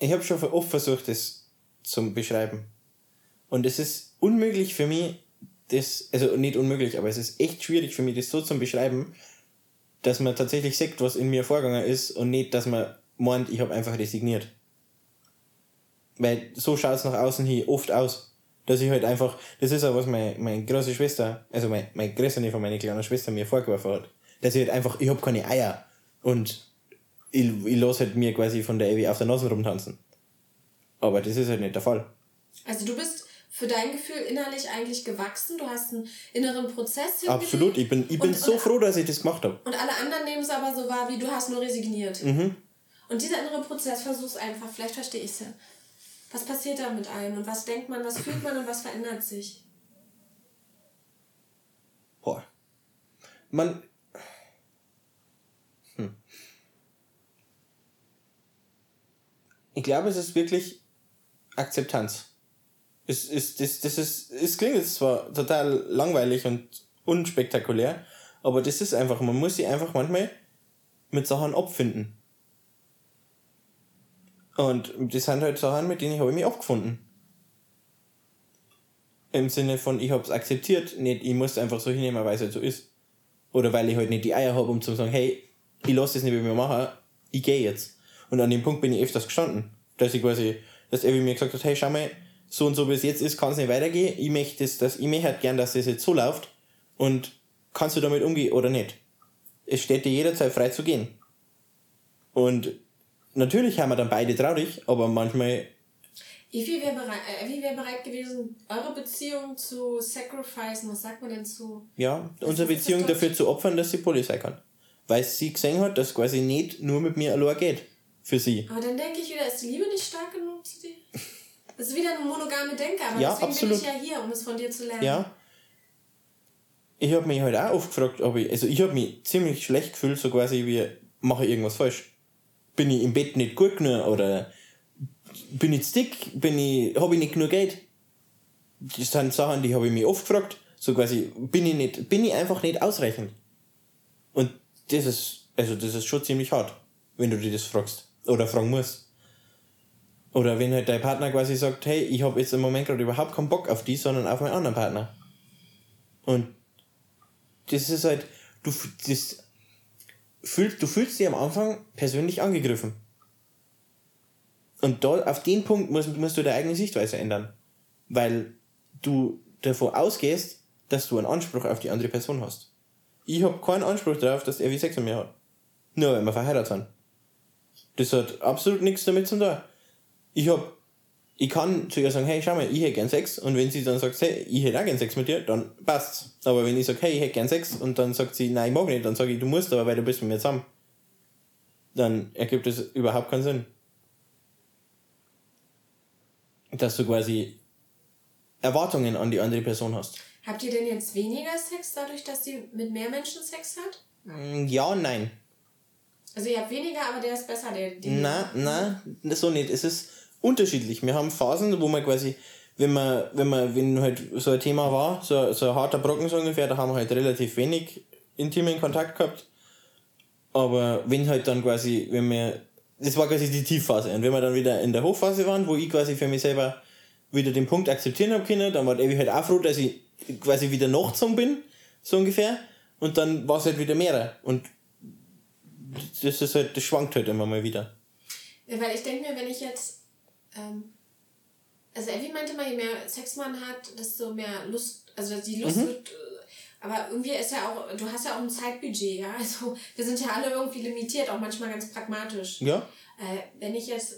ich habe schon oft versucht, das zu beschreiben. Und es ist unmöglich für mich, das, also nicht unmöglich, aber es ist echt schwierig für mich, das so zu beschreiben, dass man tatsächlich sieht, was in mir vorgegangen ist und nicht, dass man meint, ich habe einfach resigniert. Weil so schaut es nach außen hin oft aus. Dass ich halt einfach, das ist auch was meine, meine große Schwester, also meine, meine größere von meiner kleinen Schwester mir vorgeworfen hat. Dass ich halt einfach, ich habe keine Eier und ich, ich lasse halt mir quasi von der Evi auf der Nase rumtanzen. Aber das ist halt nicht der Fall. Also du bist für dein Gefühl innerlich eigentlich gewachsen, du hast einen inneren Prozess hingelegt. Absolut, ich bin, ich bin Und- so und- froh, dass ich das gemacht habe. Und alle anderen nehmen es aber so wahr, wie du hast nur resigniert. Mhm. Und dieser innere Prozess, versuch's einfach, vielleicht verstehe ich es ja. Was passiert da mit einem und was denkt man, was fühlt man und was verändert sich? Boah. Man. Hm. Ich glaube, es ist wirklich Akzeptanz. Es ist, das, das ist, es klingt jetzt zwar total langweilig und unspektakulär, aber das ist einfach, man muss sich einfach manchmal mit Sachen abfinden. Und das sind halt Sachen, mit denen ich habe ich mich abgefunden. Im Sinne von, ich habe es akzeptiert, nicht, ich muss einfach so hinnehmen, weil es halt so ist. Oder weil ich halt nicht die Eier habe, um zu sagen, hey, ich lasse das nicht mit mir machen, ich gehe jetzt. Und an dem Punkt bin ich öfters gestanden. Dass ich quasi, dass Evi mir gesagt hat, hey, schau mal, so und so wie es jetzt ist, kann es nicht weitergehen. Ich möchte das, ich möchte halt gern, dass das jetzt so läuft. Und kannst du damit umgehen oder nicht? Es steht dir jederzeit frei zu gehen. Und natürlich haben wir dann beide traurig, aber manchmal, Evi wäre bereit, äh, wär bereit gewesen, eure Beziehung zu sacrificen, was sagt man denn zu? ja, unsere Beziehung dafür zu opfern, dass sie Poli sein kann. Weil sie gesehen hat, dass quasi nicht nur mit mir allein geht. Für sie. Aber dann denke ich wieder, ist die Liebe nicht stark genug zu dir? Das ist wieder eine monogame Denke, aber Ja, deswegen absolut. bin ich ja hier, um es von dir zu lernen. Ja. ich habe mich halt auch oft gefragt, ob ich, also ich habe mich ziemlich schlecht gefühlt, so quasi wie, mache ich irgendwas falsch? Bin ich im Bett nicht gut genug oder bin ich zu dick? Bin ich, habe ich nicht genug Geld? Das sind Sachen, die habe ich mich oft gefragt. So quasi, bin ich nicht, bin ich einfach nicht ausreichend? Und das ist, also das ist schon ziemlich hart, wenn du dir das fragst. Oder fragen musst. Oder wenn halt dein Partner quasi sagt, hey, ich habe jetzt im Moment gerade überhaupt keinen Bock auf die, sondern auf meinen anderen Partner. Und das ist halt, du, das fühlst, du fühlst dich am Anfang persönlich angegriffen. Und da, auf den Punkt musst, musst du deine eigene Sichtweise ändern. Weil du davon ausgehst, dass du einen Anspruch auf die andere Person hast. Ich habe keinen Anspruch darauf, dass er wie Sex mit mir hat. Nur weil wir verheiratet sind. Das hat absolut nichts damit zu tun. Ich hab, ich kann zu ihr sagen, hey, schau mal, ich hätte gern Sex. Und wenn sie dann sagt, hey, ich hätte auch gern Sex mit dir, dann passt's. Aber wenn ich sage, hey, ich hätte gern Sex, und dann sagt sie, nein, ich mag nicht, dann sage ich, du musst aber, weil du bist mit mir zusammen. Dann ergibt es überhaupt keinen Sinn. Dass du quasi Erwartungen an die andere Person hast. Habt ihr denn jetzt weniger Sex dadurch, dass sie mit mehr Menschen Sex hat? Mm, Ja, nein. Also ihr habt weniger, aber der ist besser, der. der Na, na, so nicht. Es ist unterschiedlich. Wir haben Phasen, wo man quasi, wenn man, wenn man, wenn halt so ein Thema war, so, so ein harter Brocken so ungefähr, da haben wir halt relativ wenig intimen Kontakt gehabt. Aber wenn halt dann quasi, wenn wir, das war quasi die Tiefphase. Und wenn wir dann wieder in der Hochphase waren, wo ich quasi für mich selber wieder den Punkt akzeptieren habe können, dann war Evi halt auch froh, dass ich quasi wieder nachgezogen bin, so ungefähr. Und dann war es halt wieder mehr. Und das ist halt, das schwankt halt immer mal wieder. Ja, weil ich denke mir, wenn ich jetzt. Ähm, also Elvi meinte mal, je mehr Sex man hat, desto mehr Lust. Also die Lust Mhm. wird. äh, Aber irgendwie ist ja auch, du hast ja auch ein Zeitbudget, ja. Also wir sind ja alle irgendwie limitiert, auch manchmal ganz pragmatisch. Ja. Äh, wenn ich jetzt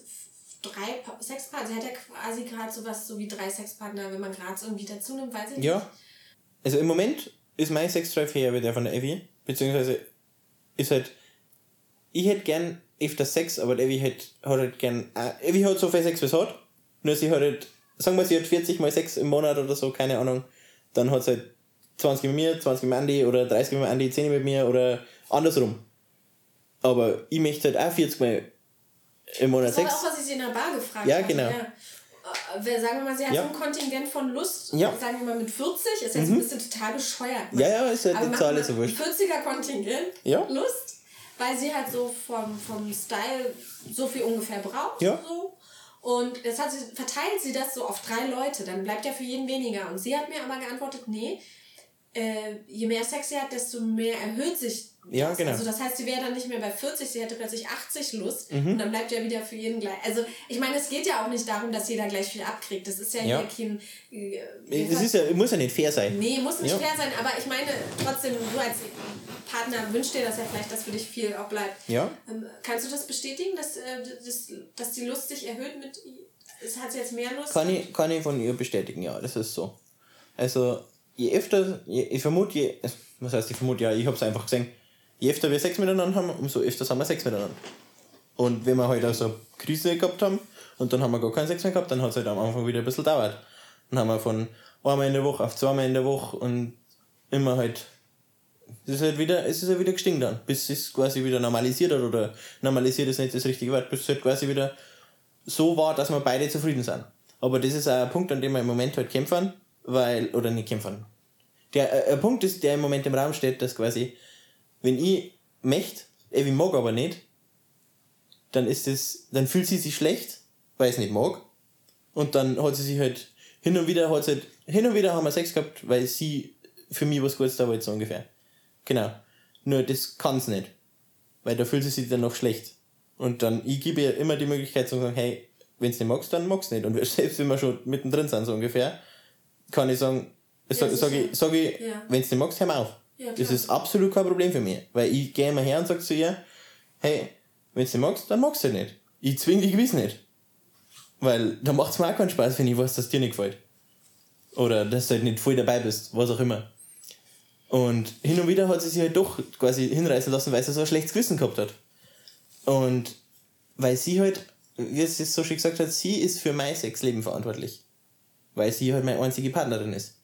drei Pa- Sexpartner, sie hat ja quasi gerade sowas so wie drei Sexpartner, wenn man gerade so irgendwie dazu nimmt, weiß ich nicht. Ja. Also im Moment ist mein Sexdrive her wie der von der Evi. Beziehungsweise ist halt, ich hätte gern öfter Sex, aber Evi hat, hat halt gern, äh, Evi hat so viel Sex, wie sie hat. Nur sie hat halt, sagen wir, sie hat 40 mal Sex im Monat oder so, keine Ahnung. Dann hat sie halt 20 mit mir, 20 mit Andi oder 30 mit Andi, 10 mit mir oder andersrum. Aber ich möchte halt auch 40 mal im Monat Das war Sex. auch, was ich sie in der Bar gefragt Ja, hatte. genau. Ja. Äh, Sagen wir mal, sie hat Ja. so ein Kontingent von Lust, Ja. Mhm. sagen wir mal mit 40, ist jetzt ein bisschen total bescheuert. Ja, ja, ist halt die Zahl ist so wurscht. Ein 40er Kontingent Ja. Lust, weil sie halt so vom, vom Style so viel ungefähr braucht. Ja. So. Und jetzt hat sie, verteilt sie das so auf drei Leute, dann bleibt ja für jeden weniger. Und sie hat mir aber geantwortet, nee, äh, je mehr Sex sie hat, desto mehr erhöht sich Ja, das. genau. Also das heißt, sie wäre dann nicht mehr bei 40, sie hätte plötzlich 80 Lust Mhm. und dann bleibt ja wieder für jeden gleich. Also ich meine, es geht ja auch nicht darum, dass jeder gleich viel abkriegt. Das ist ja, Ja. hier kein... Äh, Es ist ja, muss ja nicht fair sein. Nee, muss nicht Ja. fair sein, aber ich meine, trotzdem, du als Partner wünschst dir das ja vielleicht, dass für dich viel auch bleibt. Ja. Ähm, kannst du das bestätigen, dass, äh, das, dass die Lust sich erhöht mit. Hat sie jetzt mehr Lust? Kann ich, kann ich von ihr bestätigen, ja, das ist so. Also, je öfter, je, ich vermute, je, was heißt ich vermute, ja, ich hab's einfach gesehen, je öfter wir Sex miteinander haben, umso öfter haben wir Sex miteinander. Und wenn wir halt auch so eine Krise gehabt haben und dann haben wir gar keinen Sex mehr gehabt, dann hat es halt am Anfang wieder ein bisschen dauert. Dann haben wir von einmal in der Woche auf zweimal in der Woche und immer halt, es ist halt wieder, es ist halt wieder gestiegen dann, bis es quasi wieder normalisiert hat oder normalisiert ist nicht das richtige Wort, bis es halt quasi wieder so war, dass wir beide zufrieden sind. Aber das ist auch ein Punkt, an dem wir im Moment halt kämpfen, weil, oder nicht kämpfen. Der, äh, Punkt ist, der im Moment im Raum steht, dass quasi, wenn ich möchte, Evi mag aber nicht, dann ist es, dann fühlt sie sich schlecht, weil ich es nicht mag. Und dann hat sie sich halt, hin und wieder hat sie halt, hin und wieder haben wir Sex gehabt, weil sie für mich was Gutes da wollte, so ungefähr. Genau. Nur das kann's nicht. Weil da fühlt sie sich dann noch schlecht. Und dann, ich gebe ihr immer die Möglichkeit zu sagen, hey, wenn's nicht magst, dann magst nicht. Und selbst wenn wir schon mittendrin sind, so ungefähr, kann ich sagen, Ja, sag, sag sicher. ich, sag ich Ja. wenn's nicht magst, hör mal auf. Ja, das ist absolut kein Problem für mich. Weil ich gehe immer her und sag zu ihr, hey, wenn's nicht magst, dann magst du nicht. Ich zwing dich gewiss nicht. Weil da macht's mir auch keinen Spaß, wenn ich weiß, dass dir nicht gefällt. Oder dass du halt nicht voll dabei bist, was auch immer. Und hin und wieder hat sie sich halt doch quasi hinreißen lassen, weil sie so ein schlechtes Gewissen gehabt hat. Und weil sie halt, wie es jetzt so schön gesagt hat, sie ist für mein Sexleben verantwortlich. Weil sie halt meine einzige Partnerin ist.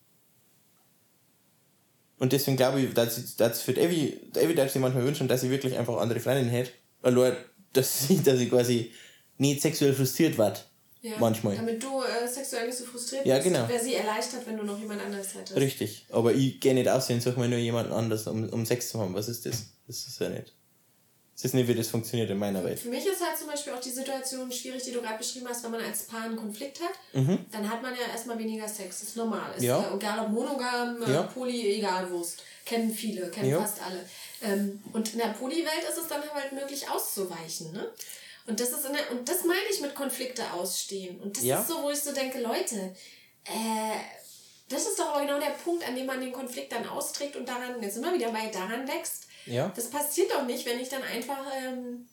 Und deswegen glaube ich, dass, dass für die Evi, die Evi darf sich manchmal wünschen, dass sie wirklich einfach andere Freundinnen hätte. Allein, dass sie, dass sie quasi nicht sexuell frustriert wird. Ja. Manchmal. Damit du äh, sexuell nicht so frustriert Ja, bist, genau. wäre sie erleichtert, wenn du noch jemand anderes hättest. Richtig. Aber ich gehe nicht aussehen, suche mir nur jemanden anders, um, um Sex zu haben. Was ist das? Das ist ja nicht. Das ist nicht, wie das funktioniert in meiner Welt. Für mich ist halt zum Beispiel auch die Situation schwierig, die du gerade beschrieben hast, wenn man als Paar einen Konflikt hat, dann hat man ja erstmal weniger Sex. Das ist normal. Ist, Mhm. Ja. äh, egal ob monogam, äh, Ja. poly, egal Wurst. Kennen viele, kennen Ja. fast alle. Ähm, und in der Poly-Welt ist es dann halt möglich auszuweichen. Ne? Und das ist in der, und das meine ich mit Konflikte ausstehen. Und das Ja. ist so, wo ich so denke, Leute, äh, das ist doch aber genau der Punkt, an dem man den Konflikt dann austrägt und daran, jetzt wir wieder bei daran wächst. Ja. Das passiert doch nicht, wenn ich dann einfach ähm,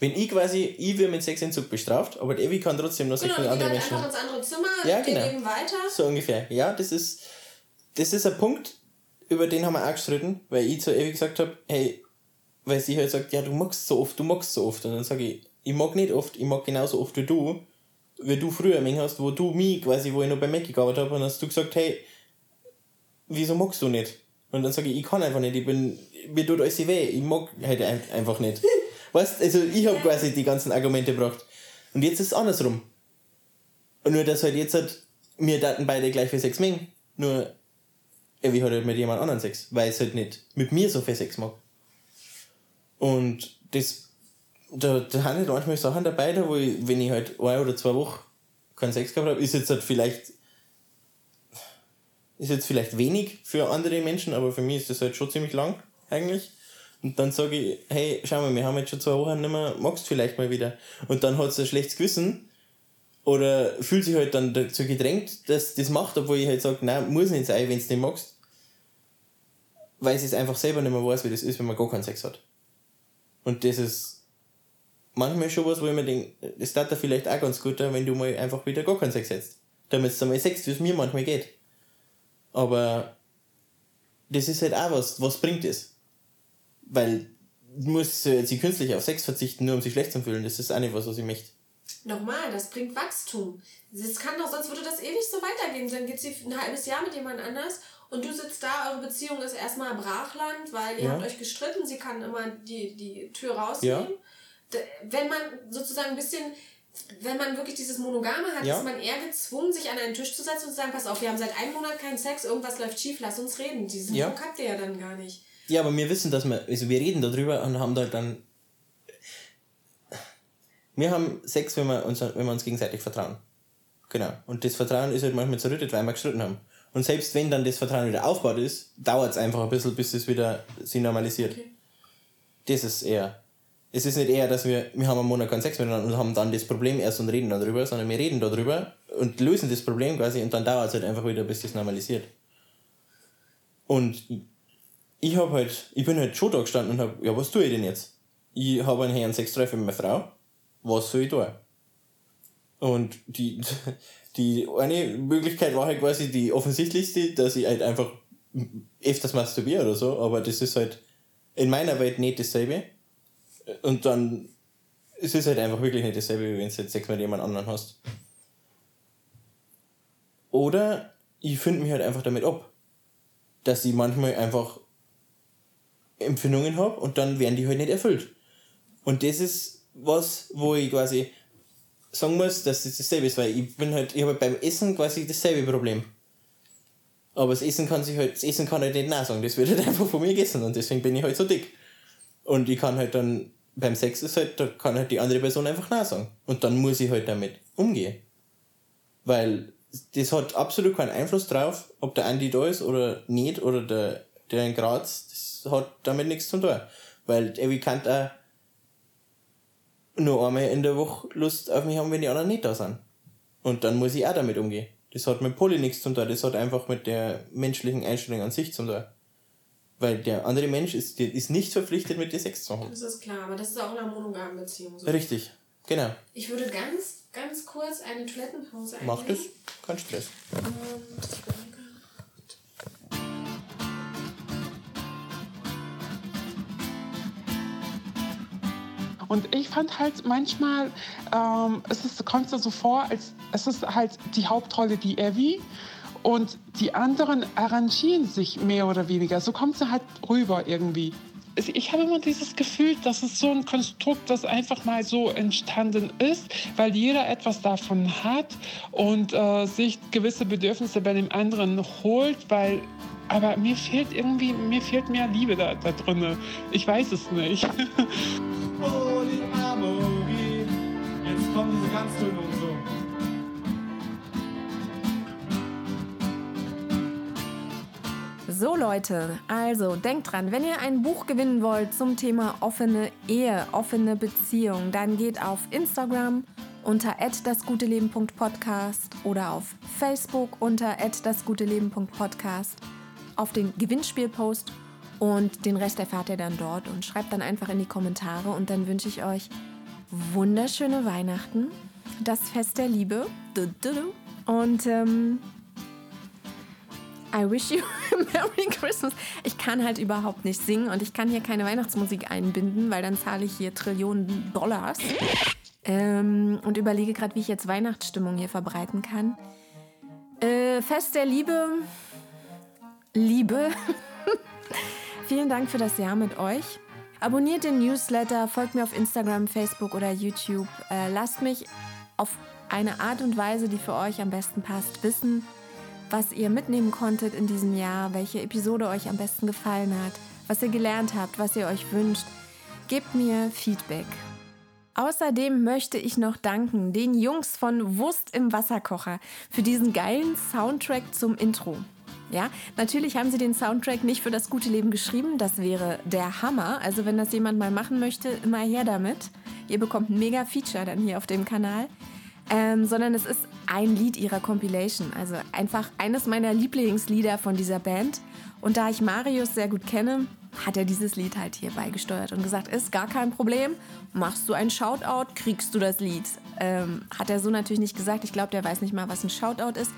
Wenn ich quasi, ich werde mit Sexentzug bestraft, aber Evi kann trotzdem noch Sex Genau, anderen geht dann Menschen. einfach ins andere Zimmer, Ja, genau. eben weiter. So ungefähr. Ja, das ist, das ist ein Punkt, über den haben wir auch gestritten, weil ich zu Evi gesagt habe, hey, weil sie halt sagt, ja, du magst so oft, du magst so oft. Und dann sage ich, ich mag nicht oft, ich mag genauso oft wie du, wie du früher mich hast, wo du mich quasi, wo ich noch bei Mac gearbeitet habe, und dann hast du gesagt, hey, wieso magst du nicht? Und dann sage ich, ich kann einfach nicht, ich bin, mir tut alles weh, ich mag halt ein- einfach nicht. weißt also ich habe quasi die ganzen Argumente gebracht. Und jetzt ist es andersrum. Und nur, dass halt jetzt halt, wir daten beide gleich viel Sex mengen. Nur, Evi hat halt mit jemand anderen Sex, weil es halt nicht mit mir so viel Sex mag. Und das, da, da haben halt manchmal Sachen dabei, da wo ich, wenn ich halt eine oder zwei Wochen keinen Sex gehabt habe, ist jetzt halt vielleicht, ist jetzt vielleicht wenig für andere Menschen, aber für mich ist das halt schon ziemlich lang, eigentlich. Und dann sage ich, hey, schau mal, wir haben jetzt schon zwei Wochen nicht mehr, magst vielleicht mal wieder? Und dann hat sie ein schlechtes Gewissen, oder fühlt sich halt dann dazu gedrängt, dass das macht, obwohl ich halt sage, nein, muss nicht sein, wenn du nicht magst. Weil sie es einfach selber nicht mehr weiß, wie das ist, wenn man gar keinen Sex hat. Und das ist manchmal schon was, wo ich mir denke, das tat da vielleicht auch ganz gut, wenn du mal einfach wieder gar keinen Sex hättest. Damit du mal Sex, wie es mir manchmal geht. Aber das ist halt auch was, was bringt es? Weil du musst jetzt künstlich auf Sex verzichten, nur um sich schlecht zu fühlen. Das ist auch nicht was, was ich möchte. Nochmal, das bringt Wachstum. Das kann doch, sonst würde das ewig so weitergehen. Dann geht sie ein halbes Jahr mit jemand anders und du sitzt da, eure Beziehung ist erstmal Brachland, weil ihr Ja. habt euch gestritten, sie kann immer die, die Tür rausnehmen. Ja. Wenn man sozusagen ein bisschen, wenn man wirklich dieses Monogame hat, Ja. ist man eher gezwungen, sich an einen Tisch zu setzen und zu sagen, pass auf, wir haben seit einem Monat keinen Sex, irgendwas läuft schief, lass uns reden. Diesen Ja. Druck habt ihr ja dann gar nicht. Ja, aber wir wissen, dass wir, also wir reden darüber und haben da dann. Wir haben Sex, wenn wir uns, wenn wir uns gegenseitig vertrauen. Genau. Und das Vertrauen ist halt manchmal zerrüttet, weil wir gestritten haben. Und selbst wenn dann das Vertrauen wieder aufgebaut ist, dauert es einfach ein bisschen, bis es wieder sich normalisiert. Okay. Das ist eher. Es ist nicht eher, dass wir, wir haben einen Monat keinen Sex miteinander und haben dann das Problem erst und reden darüber, sondern wir reden darüber und lösen das Problem quasi und dann dauert es halt einfach wieder, bis das normalisiert. Und ich hab halt, ich bin halt schon da gestanden und hab, ja, was tue ich denn jetzt? Ich habe einen Herrn Sextreffen mit meiner Frau. Was soll ich tun? Und die, die eine Möglichkeit war halt quasi die offensichtlichste, dass ich halt einfach öfters masturbiere oder so, aber das ist halt in meiner Welt nicht dasselbe. Und dann es ist halt einfach wirklich nicht dasselbe, wie wenn du jetzt Sex mit jemand anderen hast. Oder ich finde mich halt einfach damit ab. Dass ich manchmal einfach Empfindungen habe und dann werden die halt nicht erfüllt. Und das ist was, wo ich quasi sagen muss, dass das dasselbe ist, weil ich bin halt, ich habe beim Essen quasi dasselbe Problem. Aber das Essen kann sich halt, das Essen kann halt nicht nein sagen, das wird halt einfach von mir gegessen und deswegen bin ich halt so dick. Und ich kann halt dann, beim Sex ist halt, da kann halt die andere Person einfach nein sagen. Und dann muss ich halt damit umgehen. Weil das hat absolut keinen Einfluss drauf, ob der Andi da ist oder nicht, oder der, der in Graz, das hat damit nichts zu tun. Weil Evi kann auch nur einmal in der Woche Lust auf mich haben, wenn die anderen nicht da sind. Und dann muss ich auch damit umgehen. Das hat mit Poly nichts zu tun, das hat einfach mit der menschlichen Einstellung an sich zu tun. Weil der andere Mensch ist, der ist nicht verpflichtet, mit dir Sex zu haben. Das ist klar, aber das ist auch in einer monogamen Beziehung so. Richtig, genau. Ich würde ganz, ganz kurz eine Toilettenpause einlegen. Mach das, kein Stress. Und. Und ich fand halt manchmal, ähm, es ist, kommt so vor, als es ist halt die Hauptrolle die Evie und die anderen arrangieren sich mehr oder weniger. So kommt es halt rüber irgendwie. Ich habe immer dieses Gefühl, dass es so ein Konstrukt, das einfach mal so entstanden ist, weil jeder etwas davon hat und äh, sich gewisse Bedürfnisse bei dem anderen holt, weil aber mir fehlt irgendwie, mir fehlt mehr Liebe da, da drin. Ich weiß es nicht. Polyamorie. Jetzt kommen diese Ganztöne und so. So Leute, also denkt dran, wenn ihr ein Buch gewinnen wollt zum Thema offene Ehe, offene Beziehung, dann geht auf Instagram unter dasguteleben.podcast oder auf Facebook unter dasguteleben.podcast auf den Gewinnspielpost und den Rest erfahrt ihr dann dort und schreibt dann einfach in die Kommentare und dann wünsche ich euch wunderschöne Weihnachten, das Fest der Liebe und ähm, I wish you a Merry Christmas. Ich kann halt überhaupt nicht singen und ich kann hier keine Weihnachtsmusik einbinden, weil dann zahle ich hier Trillionen Dollars. Ähm, und überlege gerade, wie ich jetzt Weihnachtsstimmung hier verbreiten kann. Äh, Fest der Liebe. Liebe. Vielen Dank für das Jahr mit euch. Abonniert den Newsletter, folgt mir auf Instagram, Facebook oder YouTube. Äh, lasst mich auf eine Art und Weise, die für euch am besten passt, wissen, was ihr mitnehmen konntet in diesem Jahr, welche Episode euch am besten gefallen hat, was ihr gelernt habt, was ihr euch wünscht. Gebt mir Feedback. Außerdem möchte ich noch danken den Jungs von Wurst im Wasserkocher für diesen geilen Soundtrack zum Intro. Ja, natürlich haben sie den Soundtrack nicht für das gute Leben geschrieben, das wäre der Hammer. Also wenn das jemand mal machen möchte, immer her damit. Ihr bekommt ein mega Feature dann hier auf dem Kanal ähm, sondern es ist ein Lied ihrer Compilation. Also einfach eines meiner Lieblingslieder von dieser Band. Und da ich Marius sehr gut kenne, hat er dieses Lied halt hier beigesteuert und gesagt, ist gar kein Problem, machst du ein Shoutout, kriegst du das Lied. Ähm, hat er so natürlich nicht gesagt. Ich glaube, der weiß nicht mal, was ein Shoutout ist.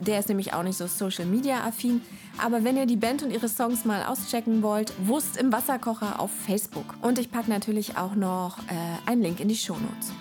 Der ist nämlich auch nicht so Social Media affin. Aber wenn ihr die Band und ihre Songs mal auschecken wollt, Wurst im Wasserkocher auf Facebook. Und ich packe natürlich auch noch äh, einen Link in die Show Notes.